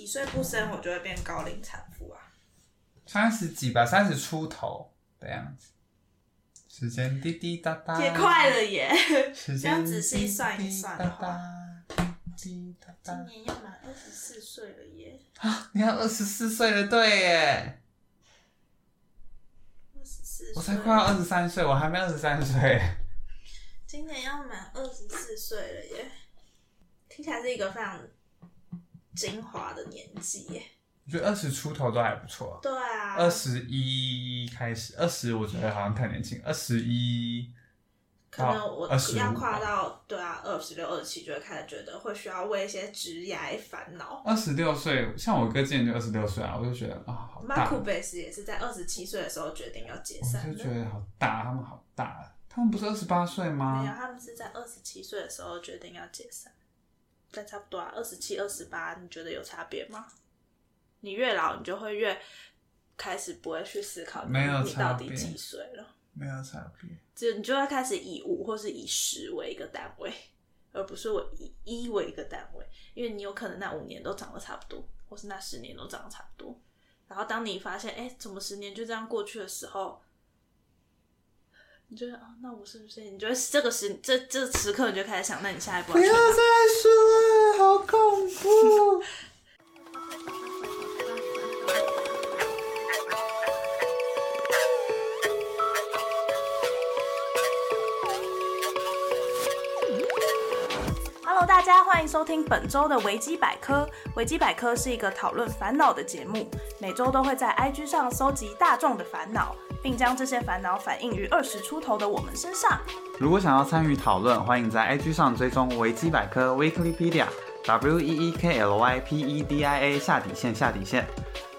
几岁不生，我就会变高龄产妇啊。三十几吧，三十出头的样子。时间滴滴答答，也快了耶！时这样仔细算一算的话今年要满二十四岁了耶，啊，你要二十四岁了，对耶，二十四，我才快要二十三岁，我还没二十三岁。今年要满二十四岁了耶，听起来是一个非常精华的年纪耶。我觉得二十出头都还不错，对啊，二十一开始，二十我觉得好像太年轻，二十一可能我25要跨到对啊二十六、二十七，就会开始觉得会需要为一些职业烦恼。二十六岁，像我哥今年就二十六岁啊，我就觉得啊，好大，马库贝斯也是在二十七岁的时候决定要解散我就觉。得好大，他们好大，他们不是二十八岁没有，吗？他们是在二十七岁的时候决定要解散，但差不多啊，二十七、二十八，你觉得有差别吗？你越老，你就会越开始不会去思考你没有你差别到底几岁了，没有差别。就你就会开始以五或是以十为一个单位，而不是我以一为一个单位，因为你有可能那五年都长得差不多，或是那十年都长得差不多。然后当你发现，哎、怎么十年就这样过去的时候，你觉得啊，那我是不是？你觉得这个时这这时刻，你就开始想，那你下一步要？再说了，好恐怖。Hello，大家欢迎收听本周的维基百科。维基百科是一个讨论烦恼的节目，每周都会在 IG 上搜集大众的烦恼，并将这些烦恼反映于二十出头的我们身上。如果想要参与讨论，欢迎在 IG 上追踪维基百科 Weeklypedia W E E K L Y P E D I A 下底线下底线。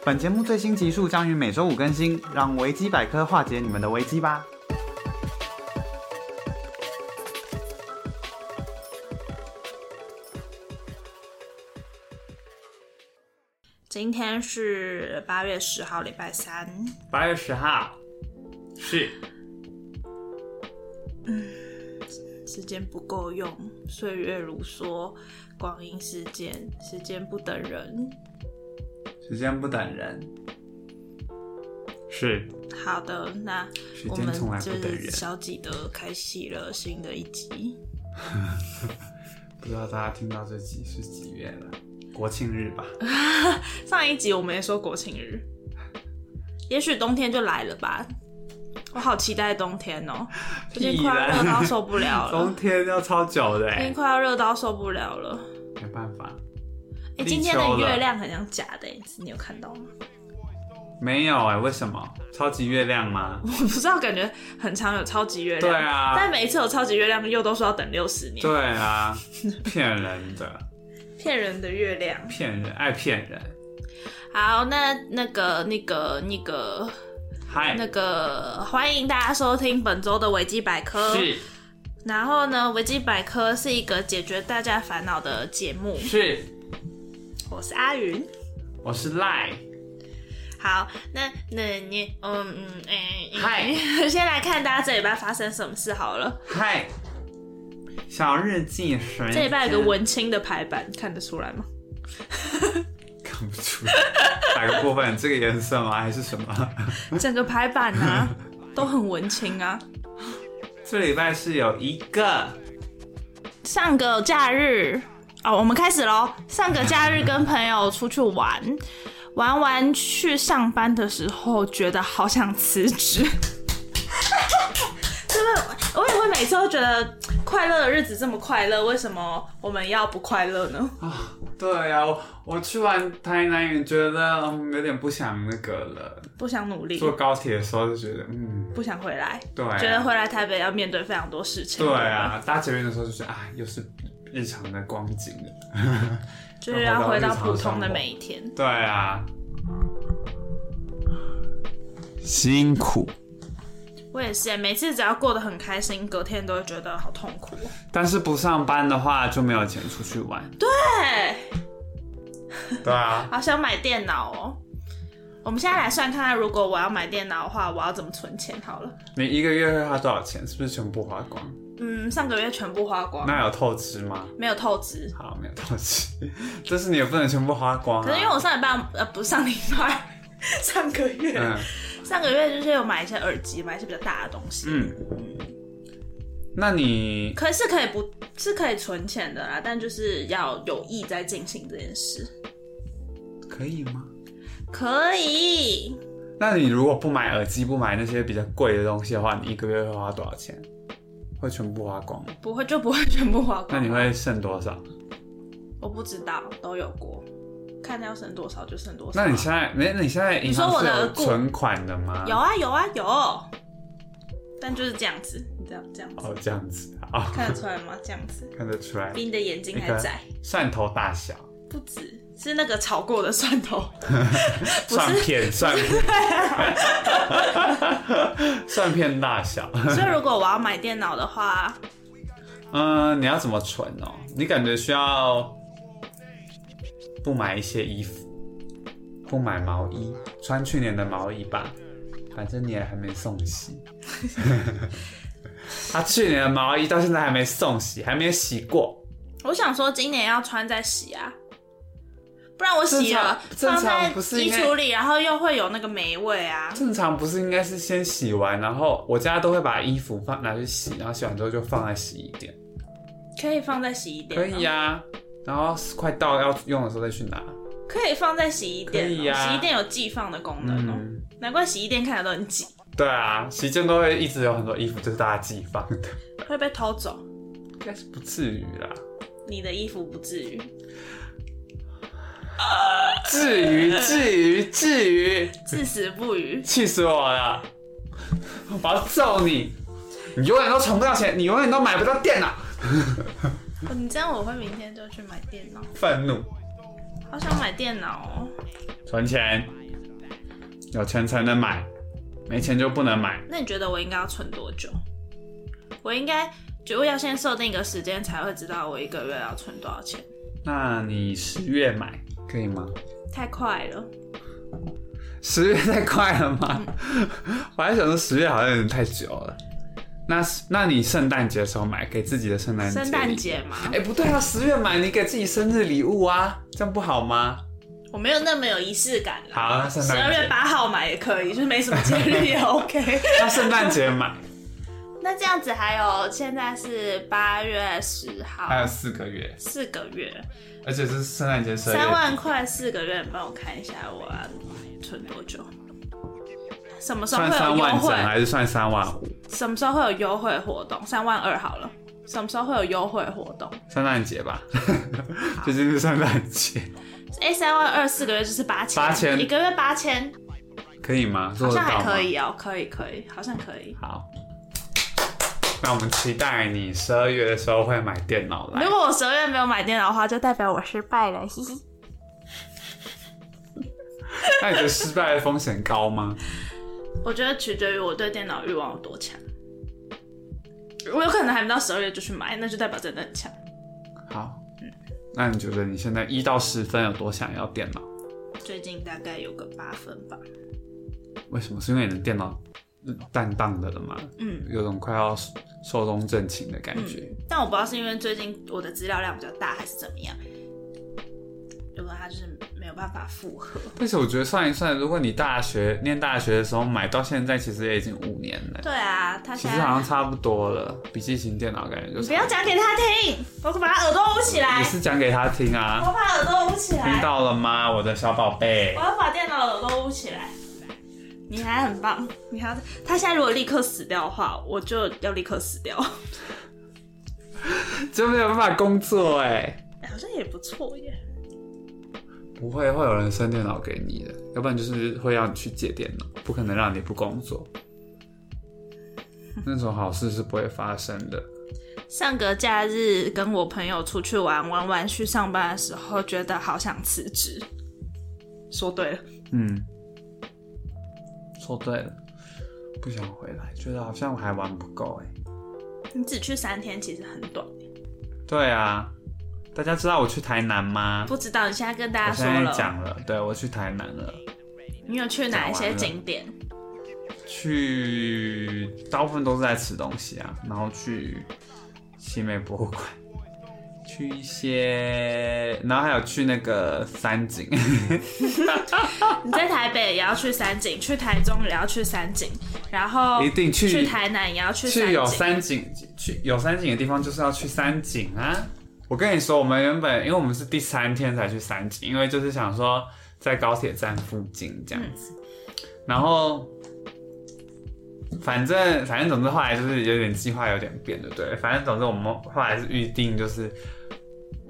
本节目最新集数将于每周五更新，让维基百科化解你们的危机吧。今天是八月十号，礼拜三。八月十号，是嗯时间不够用，岁月如梭，光阴似箭，时间不等人。时间不等人，是好的，那时我们间从来不就是等人。小几的开启了新的一集。不知道大家听到这集是几月了？国庆日吧？上一集我们也说国庆日，也许冬天就来了吧。我好期待冬天哦、最近快要热到受不了了 冬，天要超久的哎最近，快要热到受不了了。没办法，哎、立今天的月亮很像假的、欸，你有看到吗？没有哎，为什么？超级月亮吗？我不知道，感觉很常有超级月亮。对啊但每一次有超级月亮，又都说要等六十年，对啊，骗人的，骗人的月亮。骗人，爱骗人。好，那那个那个那个嗨，那个，欢迎大家收听本周的维基百科。是然后呢，维基百科是一个解决大家烦恼的节目。是，我是阿云。我是赖，好，那那你嗯嗯哎，嗨 先来看大家这礼拜发生什么事好了。嗨，小日记时间，这礼拜有个文青的排版，看得出来吗？看不出来，哪个部分？这个颜色吗？还是什么？整个排版啊 都很文青啊。这礼拜是有一个上个假日哦，我们开始喽。上个假日跟朋友出去玩，玩完去上班的时候，觉得好想辞职。真的，我也会每次都觉得快乐的日子这么快乐，为什么我们要不快乐呢？啊对呀、我我去完台南也觉得嗯有点不想那个了。不想努力，坐高铁的时候就觉得嗯，不想回来，对啊、觉得回来台北要面对非常多事情。对啊，搭捷运的时候就觉得啊，又是日常的光景了。就是要回到普通的每一天。对啊，辛苦，我也是，每次只要过得很开心，隔天都会觉得好痛苦哦。但是不上班的话就没有钱出去玩。对，对啊，好想买电脑哦。我们现在来算看看，如果我要买电脑的话，我要怎么存钱？好了，你一个月会花多少钱？是不是全部花光？嗯，上个月全部花光，那有透支吗？没有透支。好，没有透支，但是你也不能全部花光、啊。可是因为我上礼拜呃不是上礼拜，上个月、嗯上个月就是有买一些耳机，买一些比较大的东西。嗯，那你可是可以不是可以存钱的啦，但就是要有意在进行这件事。可以吗？可以，那你如果不买耳机，不买那些比较贵的东西的话，你一个月会花多少钱？会全部花光吗？不会就不会全部花光。那你？会剩多少？我不知道，都有过，看要剩多少就剩多少。那你现在没？那你现在银你说行是有我的存款的吗？有啊有啊有，但就是这样子，你这样这样子，哦，这样子，好，看得出来吗？这样子，看得出来，比你的眼睛还窄，蒜头大小，不止是那个炒过的蒜头，不蒜是。片，蒜片，蒜片大小。所以如果我要买电脑的话，嗯，你要怎么存哦？你感觉需要不买一些衣服，不买毛衣，穿去年的毛衣吧，反正你也还没送洗。他 去年的毛衣到现在还没送洗，还没有洗过。我想说今年要穿再洗啊，不然我洗了正常放在衣橱里，然后又会有那个霉味啊。正常不是应该是先洗完，然后我家都会把衣服放拿去洗，然后洗完之后就放在洗衣店。可以放在洗衣店，可以、呀、然后快到要用的时候再去拿。可以放在洗衣店洗衣店有寄放的功能哦、嗯，难怪洗衣店看起来都很挤，对啊，洗衣店都会一直有很多衣服，就是大家寄放的，会被偷走。应该是不至于啦。你的衣服不至于，至于，至于，至于，至死不渝。气死我了！我要揍你！你永远都存不到钱，你永远都买不到电脑。哦你这样我会明天就去买电脑，愤怒，好想买电脑哦。存钱，有钱才能买，没钱就不能买。那你觉得我应该要存多久？我应该就要先设定一个时间，才会知道我一个月要存多少钱。那你十月买可以吗？太快了，十月太快了吗？我还想说十月好像有点太久了。那那你圣诞节的时候买，给自己的圣诞节圣诞节吗，哎、不对啊，十月买你给自己生日礼物啊，这样不好吗？我没有那么有仪式感啦。好，那圣十二，月八号买也可以，就是没什么节日也 OK。那圣诞节买，那这样子还有，现在是八月十号，还有四个月，四个月，而且是圣诞节三。万块四个月，你帮我看一下我要存多久？什么时候会有优惠？还是算三万五？什么时候会有优惠活动？三万二好了。什么时候会有优惠活动？圣诞节吧，最近 是圣诞节，哎，三万二四个月就是八千，8000一个月八千，可以吗？做好像？还可以哦，可以可以，好像可以。好，那我们期待你十二月的时候会买电脑来如。果我十二月没有买电脑的话，就代表我失败了，嘻嘻。那你觉得失败的风险高吗？我觉得取决于我对电脑欲望有多强。我有可能还没到十二月就去买，那就代表真的很强。好，那你觉得你现在一到十分有多想要电脑？最近大概有个八分吧。为什么？是因为你的电脑淡淡的了吗？嗯有种快要寿终正寝的感觉。嗯，但我不知道是因为最近我的资料量比较大，还是怎么样。如果他就是没有办法复合，但是我觉得算一算，如果你大学念大学的时候买到现在，其实也已经五年了，对啊，他其实好像差不多了。笔记型电脑感觉就是不要讲给他听，我把他耳朵捂起来。你，是讲给他听啊。我把耳朵捂起来听，到了吗，我的小宝贝我？要把电脑耳朵捂起来。你还很棒，你还要他现在如果立刻死掉的话，我就要立刻死掉。就没有办法工作 哎。哎好像也不错耶。不会，会有人生电脑给你的，要不然就是会让你去借电脑，不可能让你不工作。那种好事是不会发生的。上个假日跟我朋友出去玩，玩完去上班的时候，觉得好想辞职。说对了，嗯，说对了，不想回来，觉得好像我还玩不够哎。你只去三天，其实很短。对啊，大家知道我去台南吗？不知道你现在跟大我现在家说了，讲了，对我去台南了。你有去哪一些景点？去大部分都是在吃东西啊，然后去奇美博物馆，去一些，然后还有去那个三井，你在台北也要去三井，去台中也要去三井，然后一定去去台南也要去去有三井。三井，去有三井的地方就是要去三井啊！我跟你说，我们原本因为我们是第三天才去三井，因为就是想说在高铁站附近这样子，然后反正反正总之后来就是有点计划有点变，对不对？反正总之我们后来是预定就是。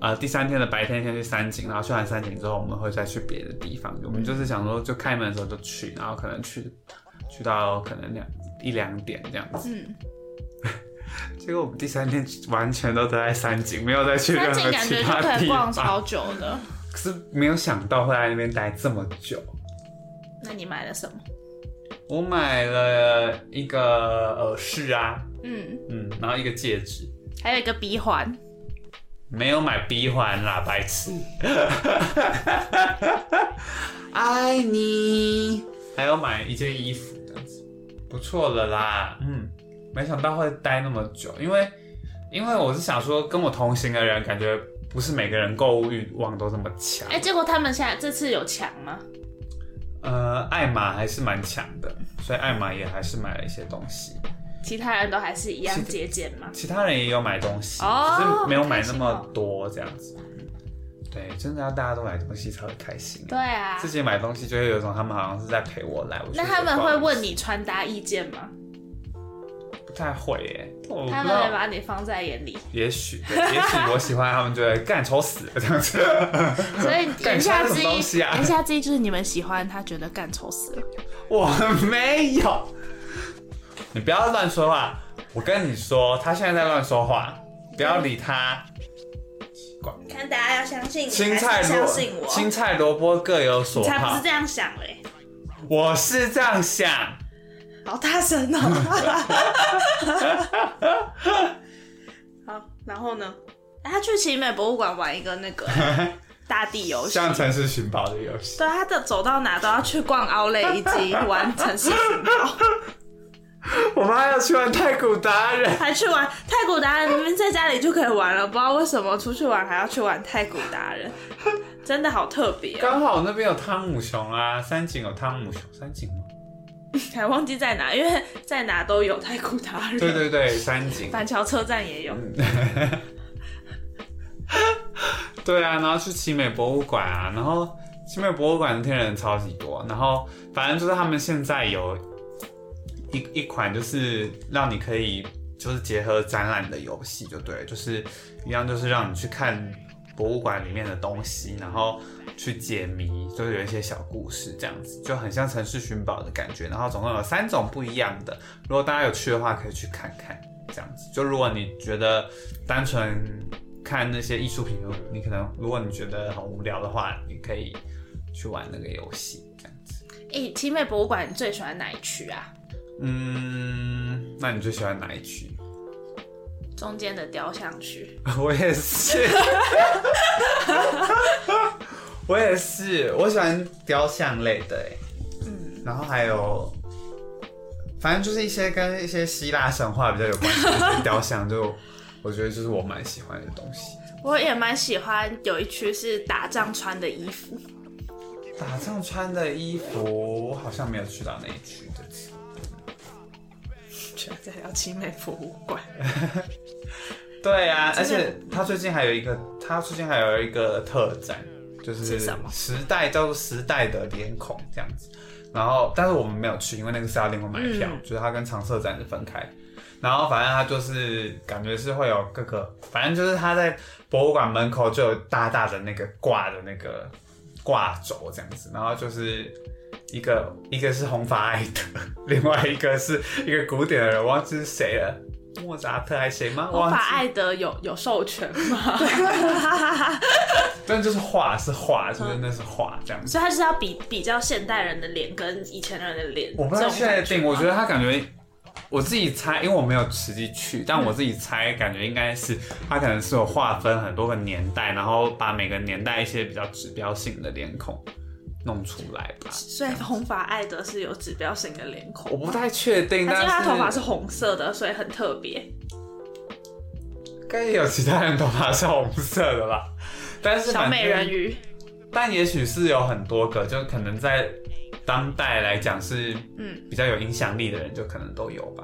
呃，第三天的白天先去三井，然后去完三井之后，我们会再去别的地方。我们就是想说，就开门的时候就去，然后可能去去到可能两一两点这样子。嗯，结果我们第三天完全都待在三井，没有再去任何感觉就可以逛方。超久的。可是没有想到会在那边待这么久。那你买了什么？我买了一个耳饰啊，嗯，嗯，然后一个戒指，还有一个鼻环。没有买鼻环啦，白痴。爱你，还有买一件衣服这样子，不错了啦。嗯，没想到会待那么久，因为因为我是想说，跟我同行的人感觉不是每个人购物欲望都这么强。哎、结果他们现在这次有强吗？呃，艾玛还是蛮强的，所以艾玛也还是买了一些东西。其他人都还是一样节俭吗？其他人也有买东西，哦只是没有买那么多这样子。对，真的要大家都买东西才会开心。对啊自。己买东西就会有一种他们好像是在陪我来。我那他们会问你穿搭意见吗？不太会耶，我他们会。把你放在眼里，也许，也许我喜欢他们就会干丑死了这样子。所以 言下之干穿什么东意，西啊言下之意就是你们喜欢他，觉得干丑死了。我没有，你不要乱说话。我跟你说，他现在在乱说话，不要理他。看大家要相信你，青菜萝相信我。青菜萝卜各有所好才不是这，样想嘞，我是这样想。好大声哦！好，然后呢？哎他去奇美博物馆玩一个那个 大地游戏，像城市寻宝的游戏，对，他的走到哪都要去逛奥莱以及玩城市寻宝，我们还要去玩太古达人。还去玩太古达人，明明在家里就可以玩了，不知道为什么出去玩还要去玩太古达人，真的好特别、哦，刚好那边有汤姆熊啊，三井有汤姆熊，三井吗？还忘记在哪，因为在哪都有太古达人，对对对，三井。板桥车站也有，对啊，然后去奇美博物馆啊，然后奇美博物馆那天人超级多，然后反正就是他们现在有一一款就是让你可以就是结合展览的游戏，就对了，就是一样就是让你去看博物馆里面的东西，然后去解谜，就是有一些小故事这样子，就很像城市寻宝的感觉。然后总共有三种不一样的，如果大家有去的话，可以去看看。这样子，就如果你觉得单纯看那些艺术品，你可能如果你觉得很无聊的话，你可以去玩那个游戏，这样子。诶、奇美博物馆你最喜欢哪一区啊？嗯，那你最喜欢哪一区？中间的雕像区，我也是，我也是，我喜欢雕像类的，哎，嗯，然后还有，反正就是一些跟一些希腊神话比较有关系的雕像，就 我觉得就是我蛮喜欢的东西。我也蛮喜欢有一区是打仗穿的衣服，打仗穿的衣服，我好像没有去到那一区在聊奇美博物馆，对啊，而且他最近还有一个，他最近还有一个特展，就是时代叫做时代的脸孔这样子。然后，但是我们没有去，因为那个是要另外买票，嗯。就是它跟长设展是分开。然后反正它就是感觉是会有各个，反正就是它在博物馆门口就有大大的那个挂的那个挂轴这样子，然后就是一个一个是红发艾德，另外一个是一个古典的人，我忘记是谁了，莫扎特还是谁吗？红发艾德有有授权吗？但就是画是画，就是那是画这样子。所以他就是要比比较现代人的脸跟以前人的脸，我不太确定，我觉得他感觉，我自己猜，因为我没有实际去，但我自己猜，感觉应该是他可能是有划分很多个年代，然后把每个年代一些比较指标性的脸孔弄出来吧。所以红发艾德是有指标性的脸孔，我不太确定，但是他头发是红色的，所以很特别。该也有其他人头发是红色的吧？但是小美人鱼，但也许是有很多个，就可能在当代来讲是嗯，比较有影响力的人，就可能都有吧。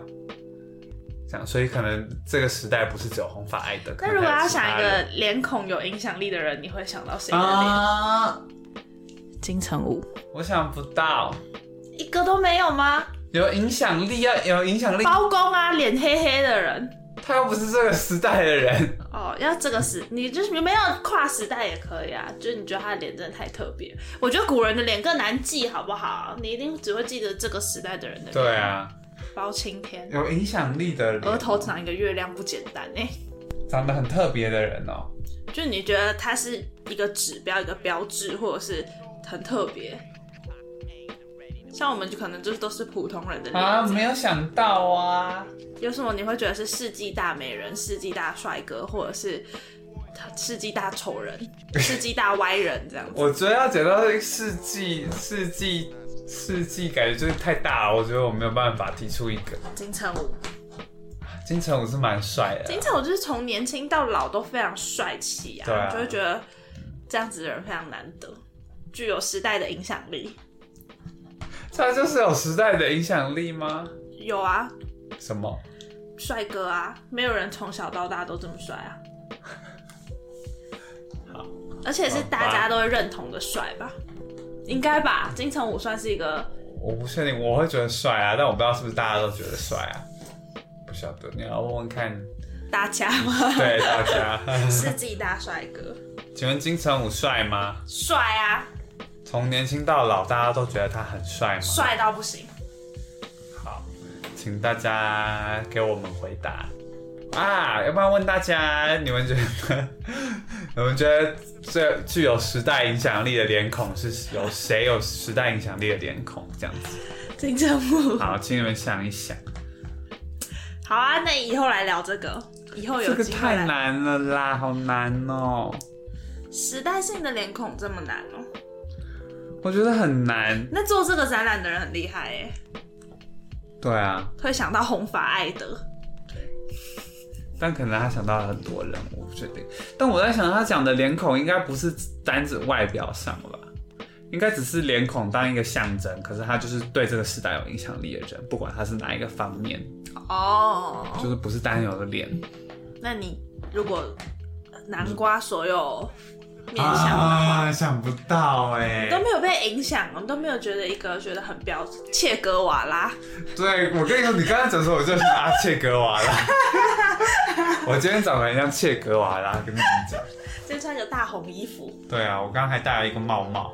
这样，所以可能这个时代不是只有红发爱德。那如果要想一个脸孔有影响力的人，你会想到谁的脸？啊，金城武，我想不到一个都没有吗？有影响力啊，有影响力，包公啊，脸黑黑的人。他又不是这个时代的人。哦，要这个时，你就是你没有跨时代也可以啊，就是你觉得他的脸真的太特别。我觉得古人的脸更难记，好不好？你一定只会记得这个时代的人的脸。对，啊，包青天，有影响力的人，额头长一个月亮不简单哎、长得很特别的人哦、就你觉得他是一个指标、一个标志，或者是很特别。像我们就可能就是都是普通人的，啊，没有想到啊。有什么你会觉得是世纪大美人、世纪大帅哥，或者是世纪大丑人、世纪大歪人这样子？我觉得要讲到这个世纪，世纪，世纪，感觉就是太大了。我觉得我没有办法提出一个。金城武，金城武是蛮帅的啊，金城武就是从年轻到老都非常帅气啊，对啊就会觉得这样子的人非常难得，具有时代的影响力。他就是有时代的影响力吗？有啊，什么？帅哥啊，没有人从小到大都这么帅啊。好，而且是大家都会认同的帅吧？应该吧？金城武算是一个，我不确定，我会觉得帅啊，但我不知道是不是大家都觉得帅啊。不晓得，你要问问看。大家吗？对大家，世纪大帅哥，请问金城武帅吗？帅啊，从年轻到老，大家都觉得他很帅吗？。帅到不行。好，请大家给我们回答啊！要不要问大家，你们觉得，你们觉得最具有时代影响力的脸孔是有谁有时代影响力的脸孔？这样子，金城武，好，请你们想一想，好啊，那以后来聊这个，以后有这个太。难了啦，好难哦、时代性的脸孔这么难哦、我觉得很难。那做这个展览的人很厉害哎，对啊，会想到红发艾德。但可能他想到了很多人，我不确定。但我在想，他讲的脸孔应该不是单指外表上吧，应该只是脸孔当一个象征。可是他就是对这个时代有影响力的人，不管他是哪一个方面，哦，就是不是单有的脸。那你如果南瓜所有面向的话，啊，想不到哎、都没有被影响，我们都没有觉得一个觉得很标准，切格瓦拉，对，我跟你说，你刚才讲说，我就是啊，切格瓦拉。我今天长得很像切格瓦拉，跟你们讲。今天穿个大红衣服，对啊，我刚刚还戴了一个帽帽，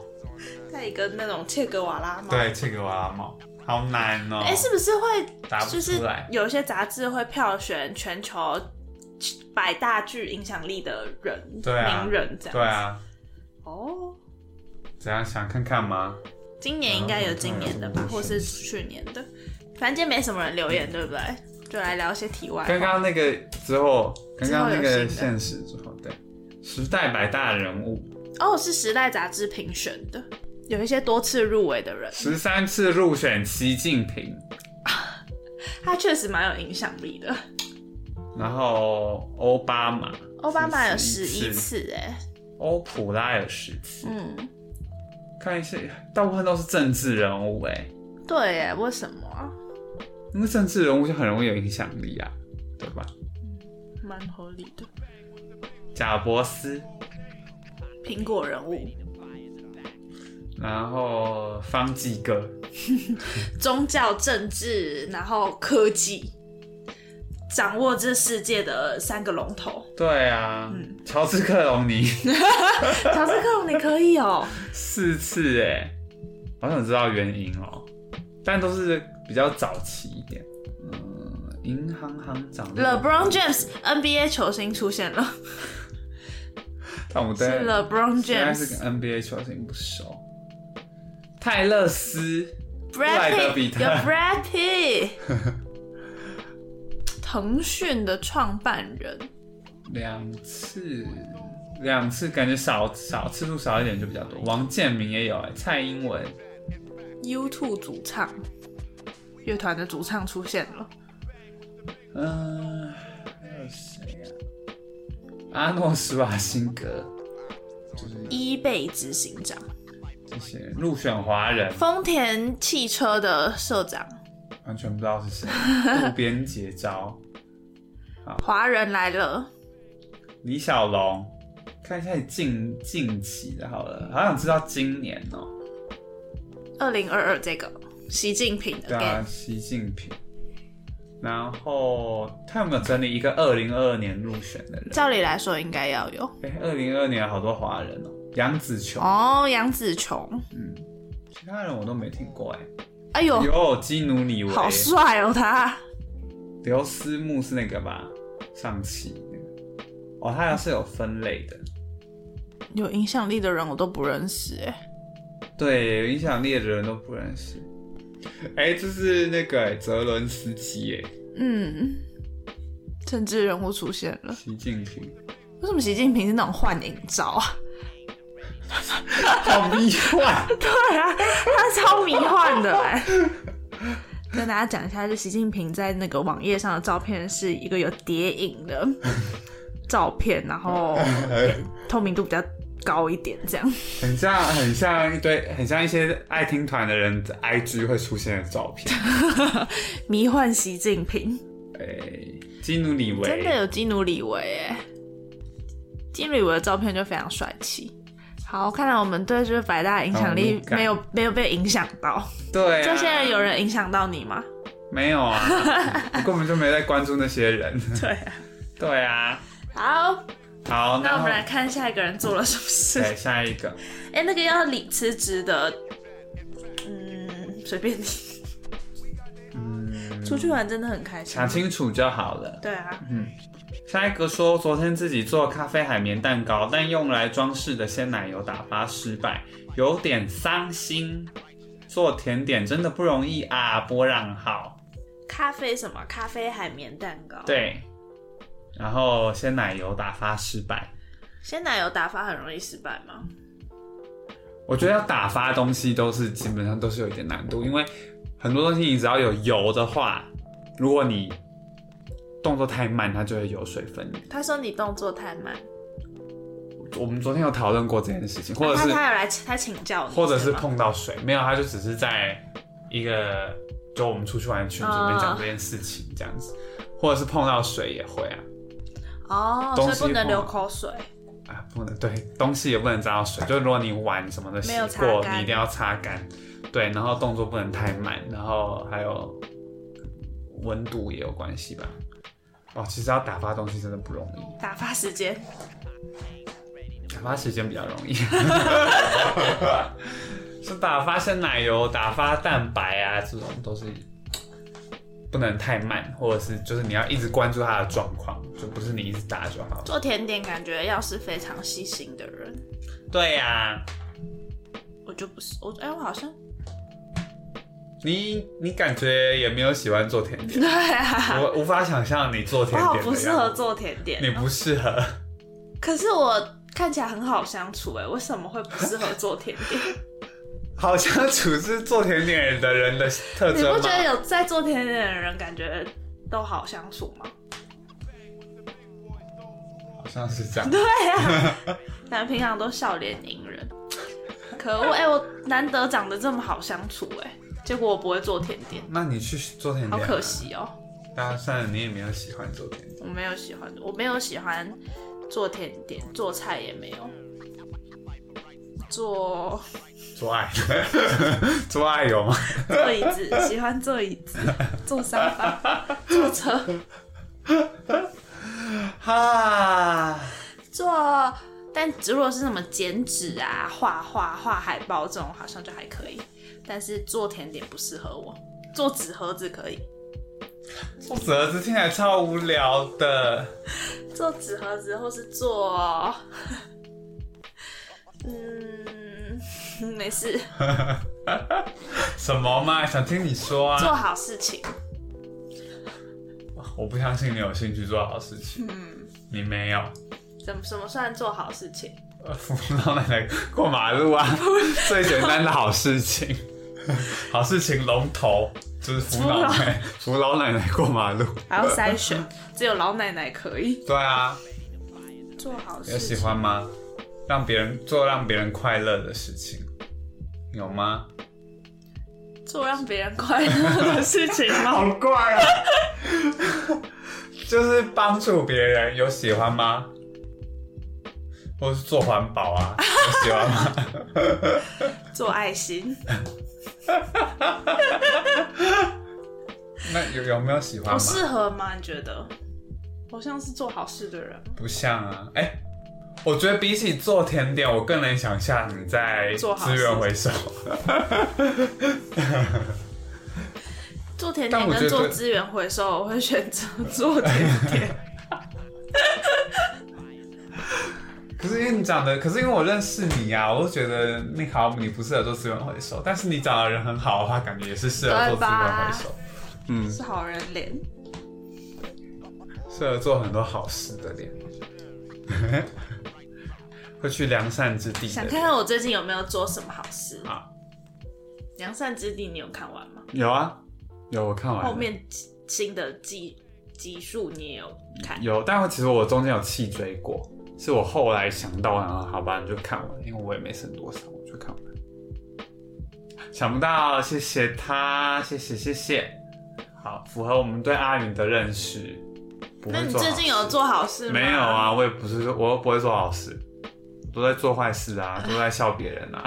戴一个那种切格瓦拉帽。对，切格瓦拉帽，好难哦、哎、是不是会就是。有些杂志会票选全球百大具影响力的人、对啊名人这样？对。啊，哦，怎样想看看吗？今年应该有今年的吧，嗯或是去年的。反正今天没什么人留言，对不对？就来聊一些题外话。刚刚那个之后，刚刚那个现实之后，对，时代百大人物，哦，是时代杂志评选的，有一些多次入围的人，十三次入选习近平，他确实蛮有影响力的。然后奥巴马，奥巴马有十一次，哎，欧普拉有十次，嗯，看一下，大部分都是政治人物哎，对，哎，为什么啊？因为政治人物就很容易有影响力啊，对吧？蛮合理的。贾伯斯，苹果人物，然后方济哥，宗教、政治，然后科技，掌握这世界的三个龙头。对啊，嗯。乔治克隆尼。乔治克隆尼可以哦、四次哎，好想知道原因哦，但都是比较早期一点。嗯，银行行长。LeBron James NBA 球星出现了，但我对 LeBron James 是、跟 NBA 球星不熟。泰勒斯莱德比特。有 Brad Pitt，腾讯的创办人，两次，两次，感觉少少次数少一点就比较多。王建民也有哎、蔡英文。YouTube 主唱，乐团的主唱出现了。嗯，还有谁呀、阿诺施瓦辛格，就是。伊贝执行长，这些入选华人，丰田汽车的社长，完全不知道是谁。渡边结招，华人来了。李小龙，看一下近近期的好了，好想知道今年哦、二零二二这个习近平的对啊习近平。然后他有没有整理一个二零二二年入选的人？照理来说应该要有。哎，二零二二年好多华人哦，杨紫琼，哦，杨紫琼，嗯，其他人我都没听过哎。哎呦，有基努里维，好帅哦他。刘思慕是那个吧？上期那个。哦，他要是有分类的，有影响力的人我都不认识哎。对，有影响力的人都不认识。哎，这是那个哎泽伦斯基哎，嗯，政治人物出现了。习近平，为什么习近平是那种幻影照啊？好迷幻。对啊，他超迷幻的哎。跟大家讲一下，就习近平在那个网页上的照片是一个有叠影的照片，然后透明度比较高一点，这样。很像，很像一堆，很像一些爱听团的人的 IG 会出现的照片。迷幻习近平，哎，基努里维，真的有基努里维哎，基努里维的照片就非常帅气。好，看来我们对这个百大影响力没有没有被影响到。对、啊，这些人有人影响到你吗？没有啊？我根本就没在关注那些人。对啊。对啊，好，好，那我们来看下一个人做了什么事。对下一个，哎、那个要理辞职的，嗯，随便你。嗯，出去玩真的很开心想。清楚就好了。对啊，下一个说，昨天自己做咖啡海绵蛋糕，但用来装饰的鲜奶油打发失败，有点伤心。做甜点真的不容易啊！波浪号，咖啡什么？咖啡海绵蛋糕。，对，然后鲜奶油打发失败。鲜奶油打发很容易失败吗？我觉得要打发东西都是基本上都是有一点难度，因为很多东西你只要有油的话，如果你动作太慢，它就会有水分离。他说你动作太慢，我们昨天有讨论过这件事情，或者他是他有来他请教你，或者是碰到水，没有，他就只是在一个就我们出去玩的群组里面嗯讲这件事情这样子，或者是碰到水也会啊哦，所以不能流口水。啊不能对东西也不能沾到水，就如果你碗什么的洗过，干你一定要擦干，对，然后动作不能太慢，然后还有温度也有关系吧。哦，其实要打发东西真的不容易，打发时间，打发时间比较容易。是打发生奶油、打发蛋白啊，这种都是不能太慢，或者是就是你要一直关注它的状况，就不是你一直打就好了。做甜点感觉要是非常细心的人，对呀、我就不是我，哎、我好像你你感觉也没有喜欢做甜点，对啊，我无法想象你做甜点我好不适合，做甜点哦、你不适合。可是我看起来很好相处，哎，为什么会不适合做甜点？好相处是做甜点的人的特你征吗？不觉得有在做甜点的人感觉都好相处吗？好像是这样。对啊，感觉平常都笑脸迎人。可恶，哎、我难得长得这么好相处，哎，结果我不会做甜点，那你去做甜点、啊，好可。惜哦。大家算了，你也没有喜欢做甜点。我没有喜欢，我没有喜欢做甜点，做菜也没有。做 做爱，做爱有吗？坐椅子，喜欢坐椅子，坐沙发，坐车，哈，做。但如果是什么剪纸啊、画画、画海报这种，好像就还可以。但是做甜点不适合我，做纸盒子可以。做纸盒子听起来超无聊的。做纸盒子，或是做，嗯，没事，什么嘛？想听你说啊做啊！好事情。我不相信你有兴趣做好事情。嗯，你没有。怎么什么算做好事情？呃扶老奶奶过马路啊，最简单的好事情，好事情龙头就是扶老奶奶扶老奶奶过马路。还要筛选，只有老奶奶可以对啊，做好事有喜。欢吗？让别人做让别人快乐的事情，有吗？做让别人快乐的事情吗？好怪啊！就是帮助别人，有喜欢吗？或是做环保啊，有喜欢吗？做爱心，那有有没有喜欢我吗？适合吗？你觉得？我像是做好事的人吗，不像啊，哎、我觉得比起做甜点，我更能想象你在做好资源回收。做甜点我觉得跟做资源回收，我会选择做甜点。可是因为你长得，可是因为我认识你啊，我就觉得你好，你不适合做资源回收，但是你长得人很好的话，感觉也是适合做资源回收。嗯，是好人脸，适合做很多好事的脸，会去良善之地。想看看我最近有没有做什么好事？啊，良善之地你有看完吗？有啊，有我看完了后面新的集集数你也有看？有，但我其实我中间有弃追过，是我后来想到，然后好吧，你就看完，因为我也没剩多少，我就看完。想不到，谢谢他，谢谢谢谢。好，符合我们对阿云的认识。那你最近有做好事吗？没有啊？我也不是，我又不会做好事，都在做坏事啊，都在笑别人啊。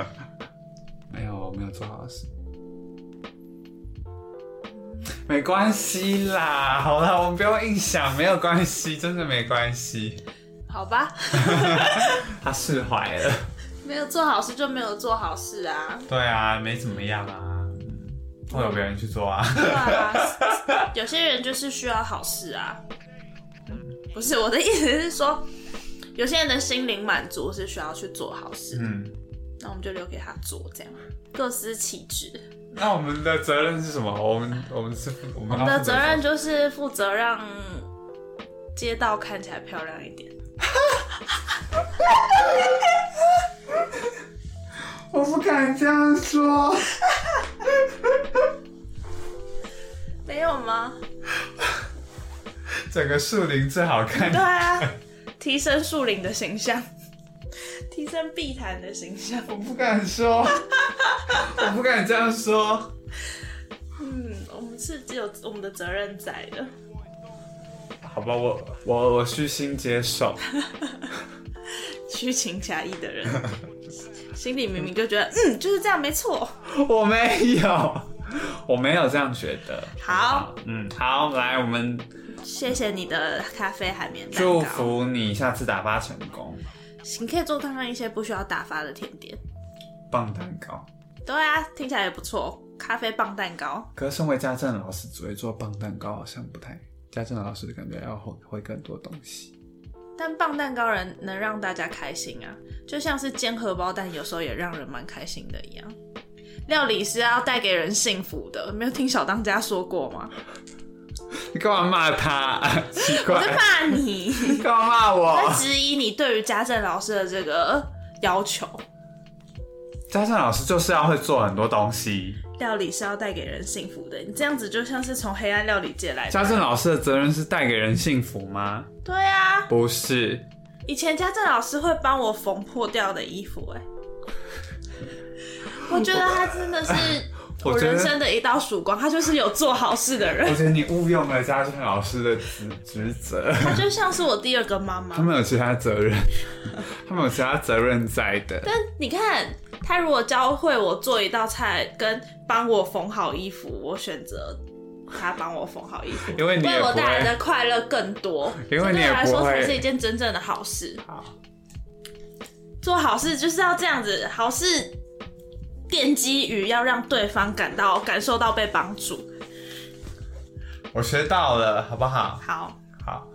没有，我没有做好事。没关系啦，好啦，我们不用硬想，没有关系，真的没关系。好吧，他释怀了。没有做好事就没有做好事啊。对啊，没怎么样啊，嗯会有别人去做啊。对啊，有些人就是需要好事啊。不是我的意思是说，有些人的心灵满足是需要去做好事，嗯，那我们就留给他做，这样各司其职。那我们的责任是什么？我们我们是我们的责任就是负责让街道看起来漂亮一点。我不敢这样说。没有吗？整个树林最好看对。啊，提升树林的形象，提升碧潭的形象。我不敢说，我不敢这样说。嗯，我们是只有我们的责任在的。好吧，我我我虚心接受。虚情假意的人，心里明明就觉得，嗯，就是这样，没错。我没有，我没有这样觉得。好，嗯，好，来，我们谢谢你的咖啡海绵蛋祝。福你下次打发成功。你可以做看看一些不需要打发的甜点。棒蛋糕。对啊，听起来也不错。咖啡棒蛋糕，可是身为家政老师，只会做棒蛋糕，好像不太。家政老师感觉要会会更多东西。但棒蛋糕人能让大家开心啊，就像是煎荷包蛋，有时候也让人蛮开心的一样。料理是要带给人幸福的，没有听小当家说过吗？你干嘛骂他？奇我在，骂你，你干嘛骂我在？质疑你对于家政老师的这个要求。家政老师就是要会做很多东西。料理是要带给人幸福的，你这样子就像是从黑暗料理界来的。家政老师的责任是带给人幸福吗？对啊，不是，以前家政老师会帮我缝破掉的衣服、哎，我觉得他真的是我人生的一道曙光，他就是有做好事的人。我人，觉得你误用了家政老师的职职责，他就像是我第二个妈妈。他。们有其他责任，他们有其他责任在的。但你看，他如果教会我做一道菜，跟帮我缝好衣服，我选择他帮我缝好衣服，因为为我带来的快乐更多，因为对我来说才是一件真正的好事。好，做好事就是要这样子，好事奠基于要让对方感到感受到被帮助。我学到了，好不好？好，好，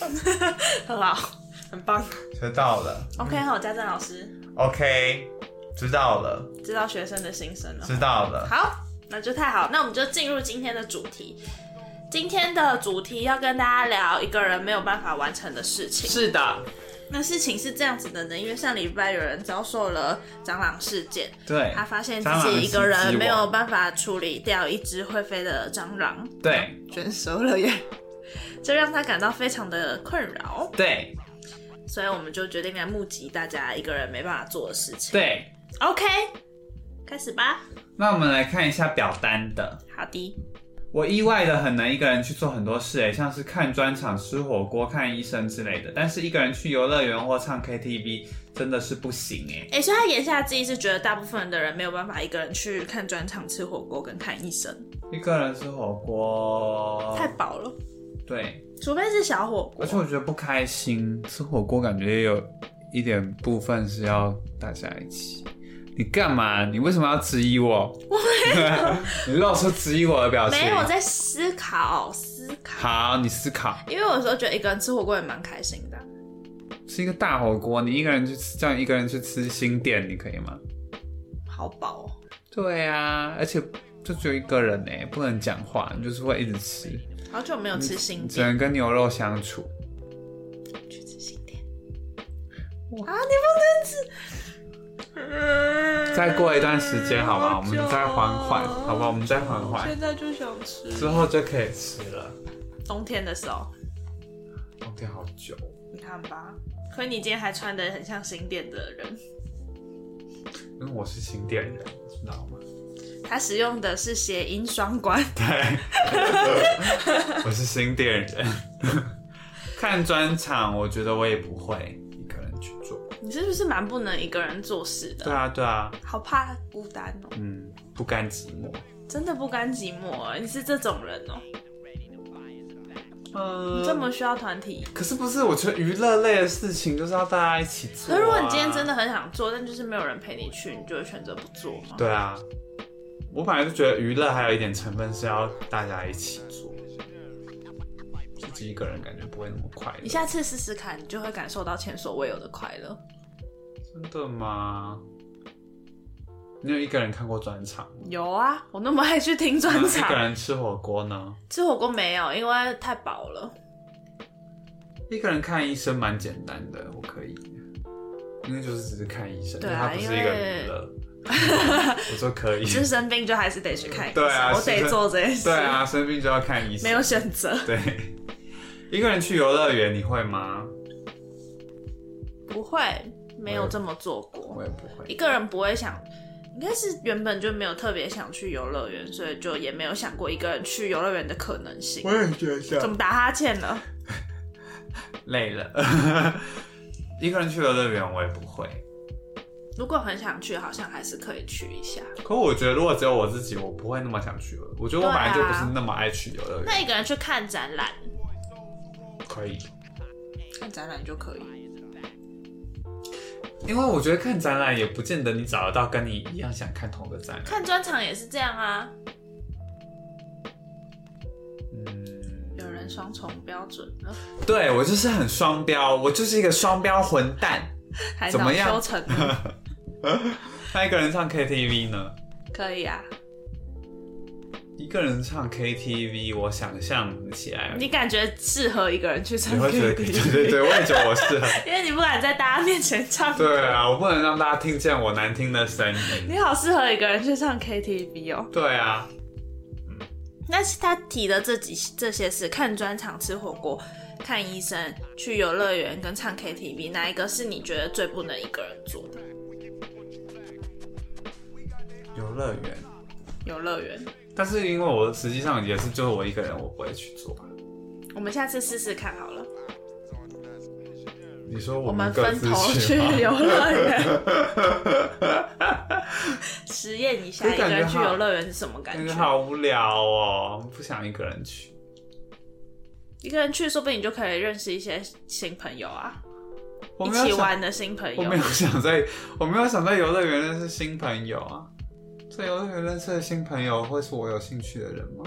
很好，很棒。学到了。OK，好，家政老师 OK，知道了，知道学生的心声了。知道了。好，那就太好，那我们就进入今天的主题。今天的主题要跟大家聊一个人没有办法完成的事情。是的，那事情是这样子的呢，因为上礼拜有人遭受了蟑螂事件，对他发现自己一个人没有办法处理掉一只会飞的蟑螂，对卷熟了耶，这让他感到非常的困扰，对所以我们就决定来募集大家一个人没办法做的事情。对。，OK，开始吧。那我们来看一下表单的。好的，我意外的很能一个人去做很多事，诶，像是看专场、吃火锅、看医生之类的。但是一个人去游乐园或唱 KTV 真的是不行诶。哎、所以他言下之意是觉得大部分的人没有办法一个人去看专场、吃火锅跟看医生，一个人吃火锅太饱了，对，除非是小火锅而。且我觉得不开心。吃火锅感觉也有一点部分是要大家一起。你干嘛？你为什么要质疑我？我你露出质疑我的表情。没有，我在思考思考，好，你思考，因为有时候觉得一个人吃火锅也蛮开心的。吃一个大火锅，你一个人去吃，这样一个人去吃新店，你可以吗？好饱哦，对啊，而且就只有一个人呢，不能讲话，你就是会一直吃，好久没有吃新店只，能跟牛肉相处。去吃新店。啊，你不能吃。再过一段时间，好吧，我们再缓缓，好吧，我们再缓缓，现在就想吃。之后就可以吃了。冬天的时候，冬天好久，你看吧。可你今天还穿的很像新店的人，因为我是新店人，你知道吗？他使用的是谐音双关。对，我是新店人。看专场，我觉得我也不会。你是不是蛮不能一个人做事的？对啊，对啊，好怕孤单哦，嗯，不甘寂寞。真的不甘寂寞哎，你是这种人哦，嗯你这么需要团体。可是不是？我觉得娱乐类的事情就是要大家一起做、啊。可是如果你今天真的很想做，但就是没有人陪你去，你就会选择不做吗？对啊，我本来就觉得娱乐还有一点成分是要大家一起做，自己一个人感觉不会那么快乐。你下次试试看，你就会感受到前所未有的快乐。真的吗？你有一个人看过专场吗？有啊，我那么爱去听专场一个，人吃火锅呢？吃火锅没有，因为太饱了。一个人看医生蛮简单的，我可以，因为就是只是看医生，对啊因为它不是一个娱乐。我说可以，只是生病就还是得去看医生，对啊我得做这件事。对啊，生病就要看医生，没有选择，对。一个人去游乐园，你会吗？不会，没有这么做过。我也不会。一个人不会想，应该是原本就没有特别想去游乐园，所以就也没有想过一个人去游乐园的可能性。我也觉得怎么打哈欠了？累了。一个人去游乐园我也不会，如果很想去，好像还是可以去一下。可我觉得如果只有我自己，我不会那么想去。我觉得我本来就不是那么爱去游乐园。那一个人去看展览，可以，看展览就可以。因为我觉得看展览也不见得你找得到跟你一样想看同个展览。看专场也是这样啊，嗯，有人双重标准了，对我就是很双标，我就是一个双标混蛋。还怎么样恼羞成怒 那一个人唱 KTV 呢？可以啊。一个人唱 KTV，我想象起来，你感觉适合一个人去唱你会觉得 KTV？对对对，我也觉得我适合。因为你不敢在大家面前唱歌。对啊，我不能让大家听见我难听的声音。你好适合一个人去唱 KTV 哦。对啊，那他提的这几这些事，看专场、吃火锅、看医生、去游乐园跟唱 KTV，哪一个是你觉得最不能一个人做的？游乐园。游乐园，但是因为我实际上也是就是我一个人，我不会去做。我们下次试试看好了。你说我们分头去游乐园，实验一下一个人去游乐园是什么感感觉觉。好无聊哦，不想一个人去。一个人去，说不定你就可以认识一些新朋友啊，一起玩的新朋友我没。有想在，我没有想在游乐园认识新朋友啊。在游乐园认识的新朋友会是我有兴趣的人吗？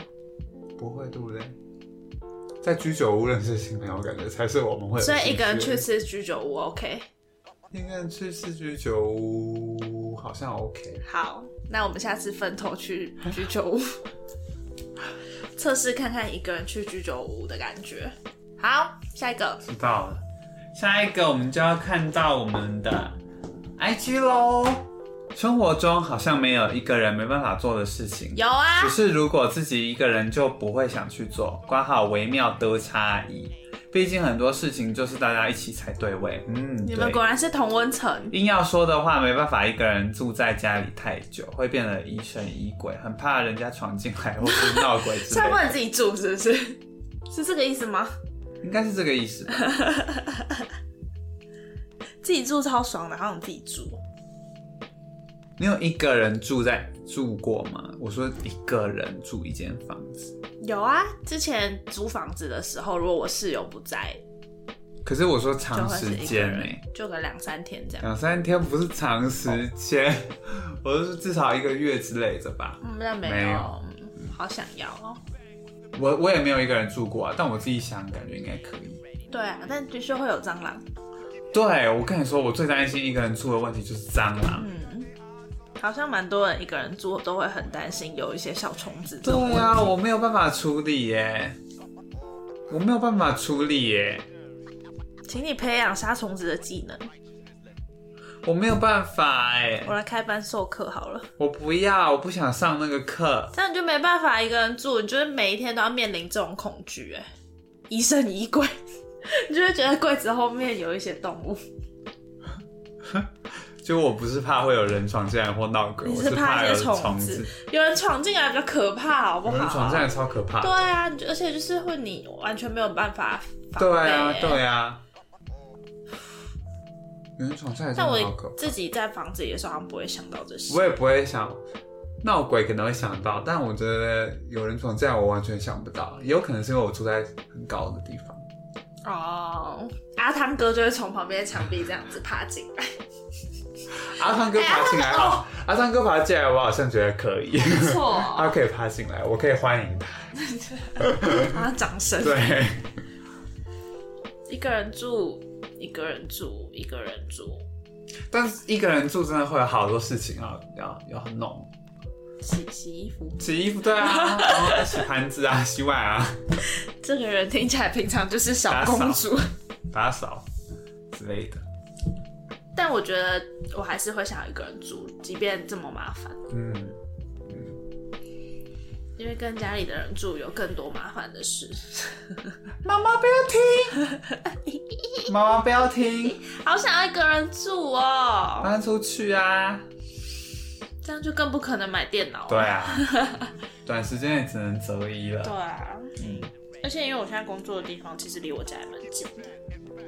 不会，对不对？在居酒屋认识的新朋友，感觉才是我们会所。以一个人去吃居酒屋，OK。一个人去吃居酒屋好像 OK。好，那我们下次分头去居酒屋。测试看看一个人去居酒屋的感觉。好，下一个，知道了。下一个我们就要看到我们的 IG 喽。生活中好像没有一个人没办法做的事情，有啊只，是如果自己一个人就不会想去做，挂好微妙的差异。毕竟很多事情就是大家一起才对味。嗯，你们果然是同温层。硬要说的话，没办法一个人住在家里太久，会变得疑神疑鬼，很怕人家闯进来或是闹鬼之所以类。不能自己住是不是？是这个意思吗？应该是这个意思吧。自己住超爽的，好想自己住。你有一个人住在住过吗？我说一个人住一间房子，有啊，之前租房子的时候，如果我室友不在，可是我说就长时间呢、人，就个两三天这样。两三天不是长时间，我是至少一个月之类的吧。嗯，那没有，好想要哦。我我也没有一个人住过啊，但我自己想，感觉应该可以。对啊，但的确会有蟑螂。对，我跟你说，我最担心一个人住的问题就是蟑螂。嗯，好像蛮多人一个人住都会很担心有一些小虫子。对啊，我没有办法处理耶，我没有办法处理耶，请你培养杀虫子的技能。我没有办法哎我，来开班授课好了，我不要，我不想上那个课。这样你就没办法一个人住，你就是每一天都要面临这种恐惧，哎，疑神疑鬼，你就会觉得柜子后面有一些动物，就我不是怕会有人闯进来或闹鬼，我是怕有些虫虫子，有人闯进来比较可怕，好不好？有人闯进来超可怕。对啊，而且就是会你完全没有办法防对啊，欸对啊。有人闯进来真但。我自己在房子里的时候，好像不会想到这些。我也不会想闹鬼，可能会想到，但我觉得有人闯进来，我完全想不到。也有可能是因为我住在很高的地方。哦，阿汤哥就会从旁边墙壁这样子爬进来，阿汤哥爬进来哎哦，阿汤哥爬进来，我好像觉得可以。没错，他可以爬进来，我可以欢迎 他。然后掌声。对，一个人住，一个人住，一个人住，但是一个人住真的会有好多事情要要要弄，洗洗衣服。洗衣服对啊，然后洗盘子啊，洗碗啊，这个人听起来平常就是小公主，打扫之类的。但我觉得我还是会想要一个人住，即便这么麻烦，嗯，因为跟家里的人住有更多麻烦的事。妈妈不要听，妈妈不要听，好想要一个人住哦，搬出去啊！这样就更不可能买电脑了。对啊，短时间也只能择一了对了。啊，嗯，而且因为我现在工作的地方其实离我家也蛮近的。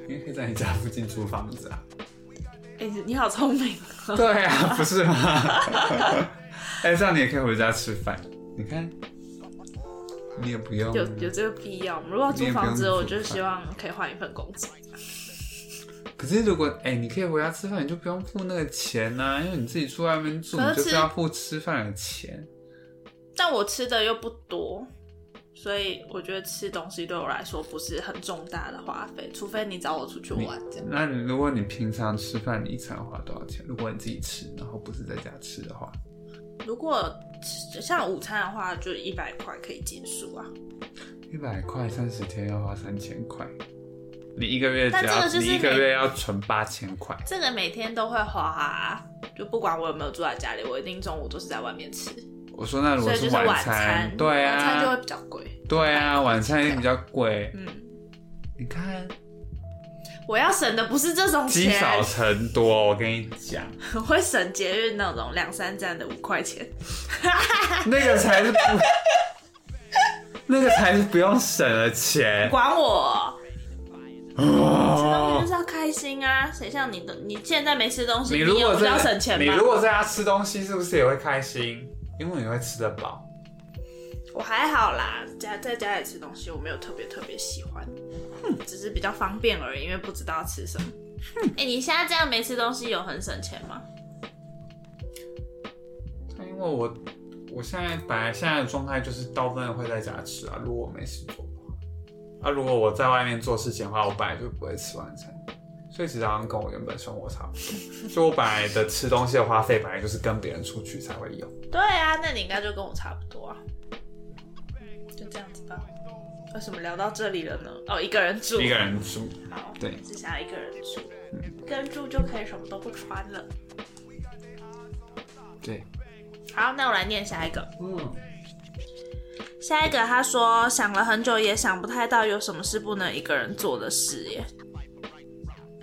因为可以在你家附近租房子啊。哎、你好聪明哦！对啊，不是吗？哎、这样你也可以回家吃饭。你看，你也不用有有这个必要吗？如果要租房子，我就希望可以换一份工作。可是如果哎、你可以回家吃饭，你就不用付那个钱呐、因为你自己住外面住，你就是要付吃饭的钱。但我吃的又不多，所以我觉得吃东西对我来说不是很重大的花费，除非你找我出去玩这样。那你如果你平常吃饭，你一餐花多少钱？如果你自己吃，然后不是在家吃的话，如果像午餐的话，就一百块可以结束啊。一百块三十天要花三千块，你一个月这是你一个月要存八千块。这个每天都会花、啊，就不管我有没有住在家里，我一定中午都是在外面吃，我说那如果所以就是晚餐，对啊晚餐就会啊，比较贵。对啊，晚餐一定比较贵。嗯，你看我要省的不是这种积少，成多，我跟你讲，我会省节日那种两三站的五块钱。那个才是不，那个才是不用省的钱。管我，吃东西哦就是要开心啊！谁像你的？你现在没吃东西，你如果在要省钱吗？你如果在家吃东西，是不是也会开心？因为你会吃得饱。我还好啦，家在家里吃东西我没有特别特别喜欢，只是比较方便而已，因为不知道吃什么。哎、你现在这样没吃东西有很省钱吗？因为我我现在本来现在的状态就是大部分会在家吃啊，如果我没事做的话。啊，如果我在外面做事情的话，我本来就不会吃晚餐，所以其实好像跟我原本生活差不多。所以我本来的吃东西的花费，本来就是跟别人出去才会有。对啊，那你应该就跟我差不多啊，就这样子吧。为什么聊到这里了呢？哦，一个人住，一个人住，好，对只想要一个人住，一个人住就可以什么都不穿了。对，好，那我来念下一个。嗯，下一个，他说想了很久也想不太到有什么是不能一个人做的事耶。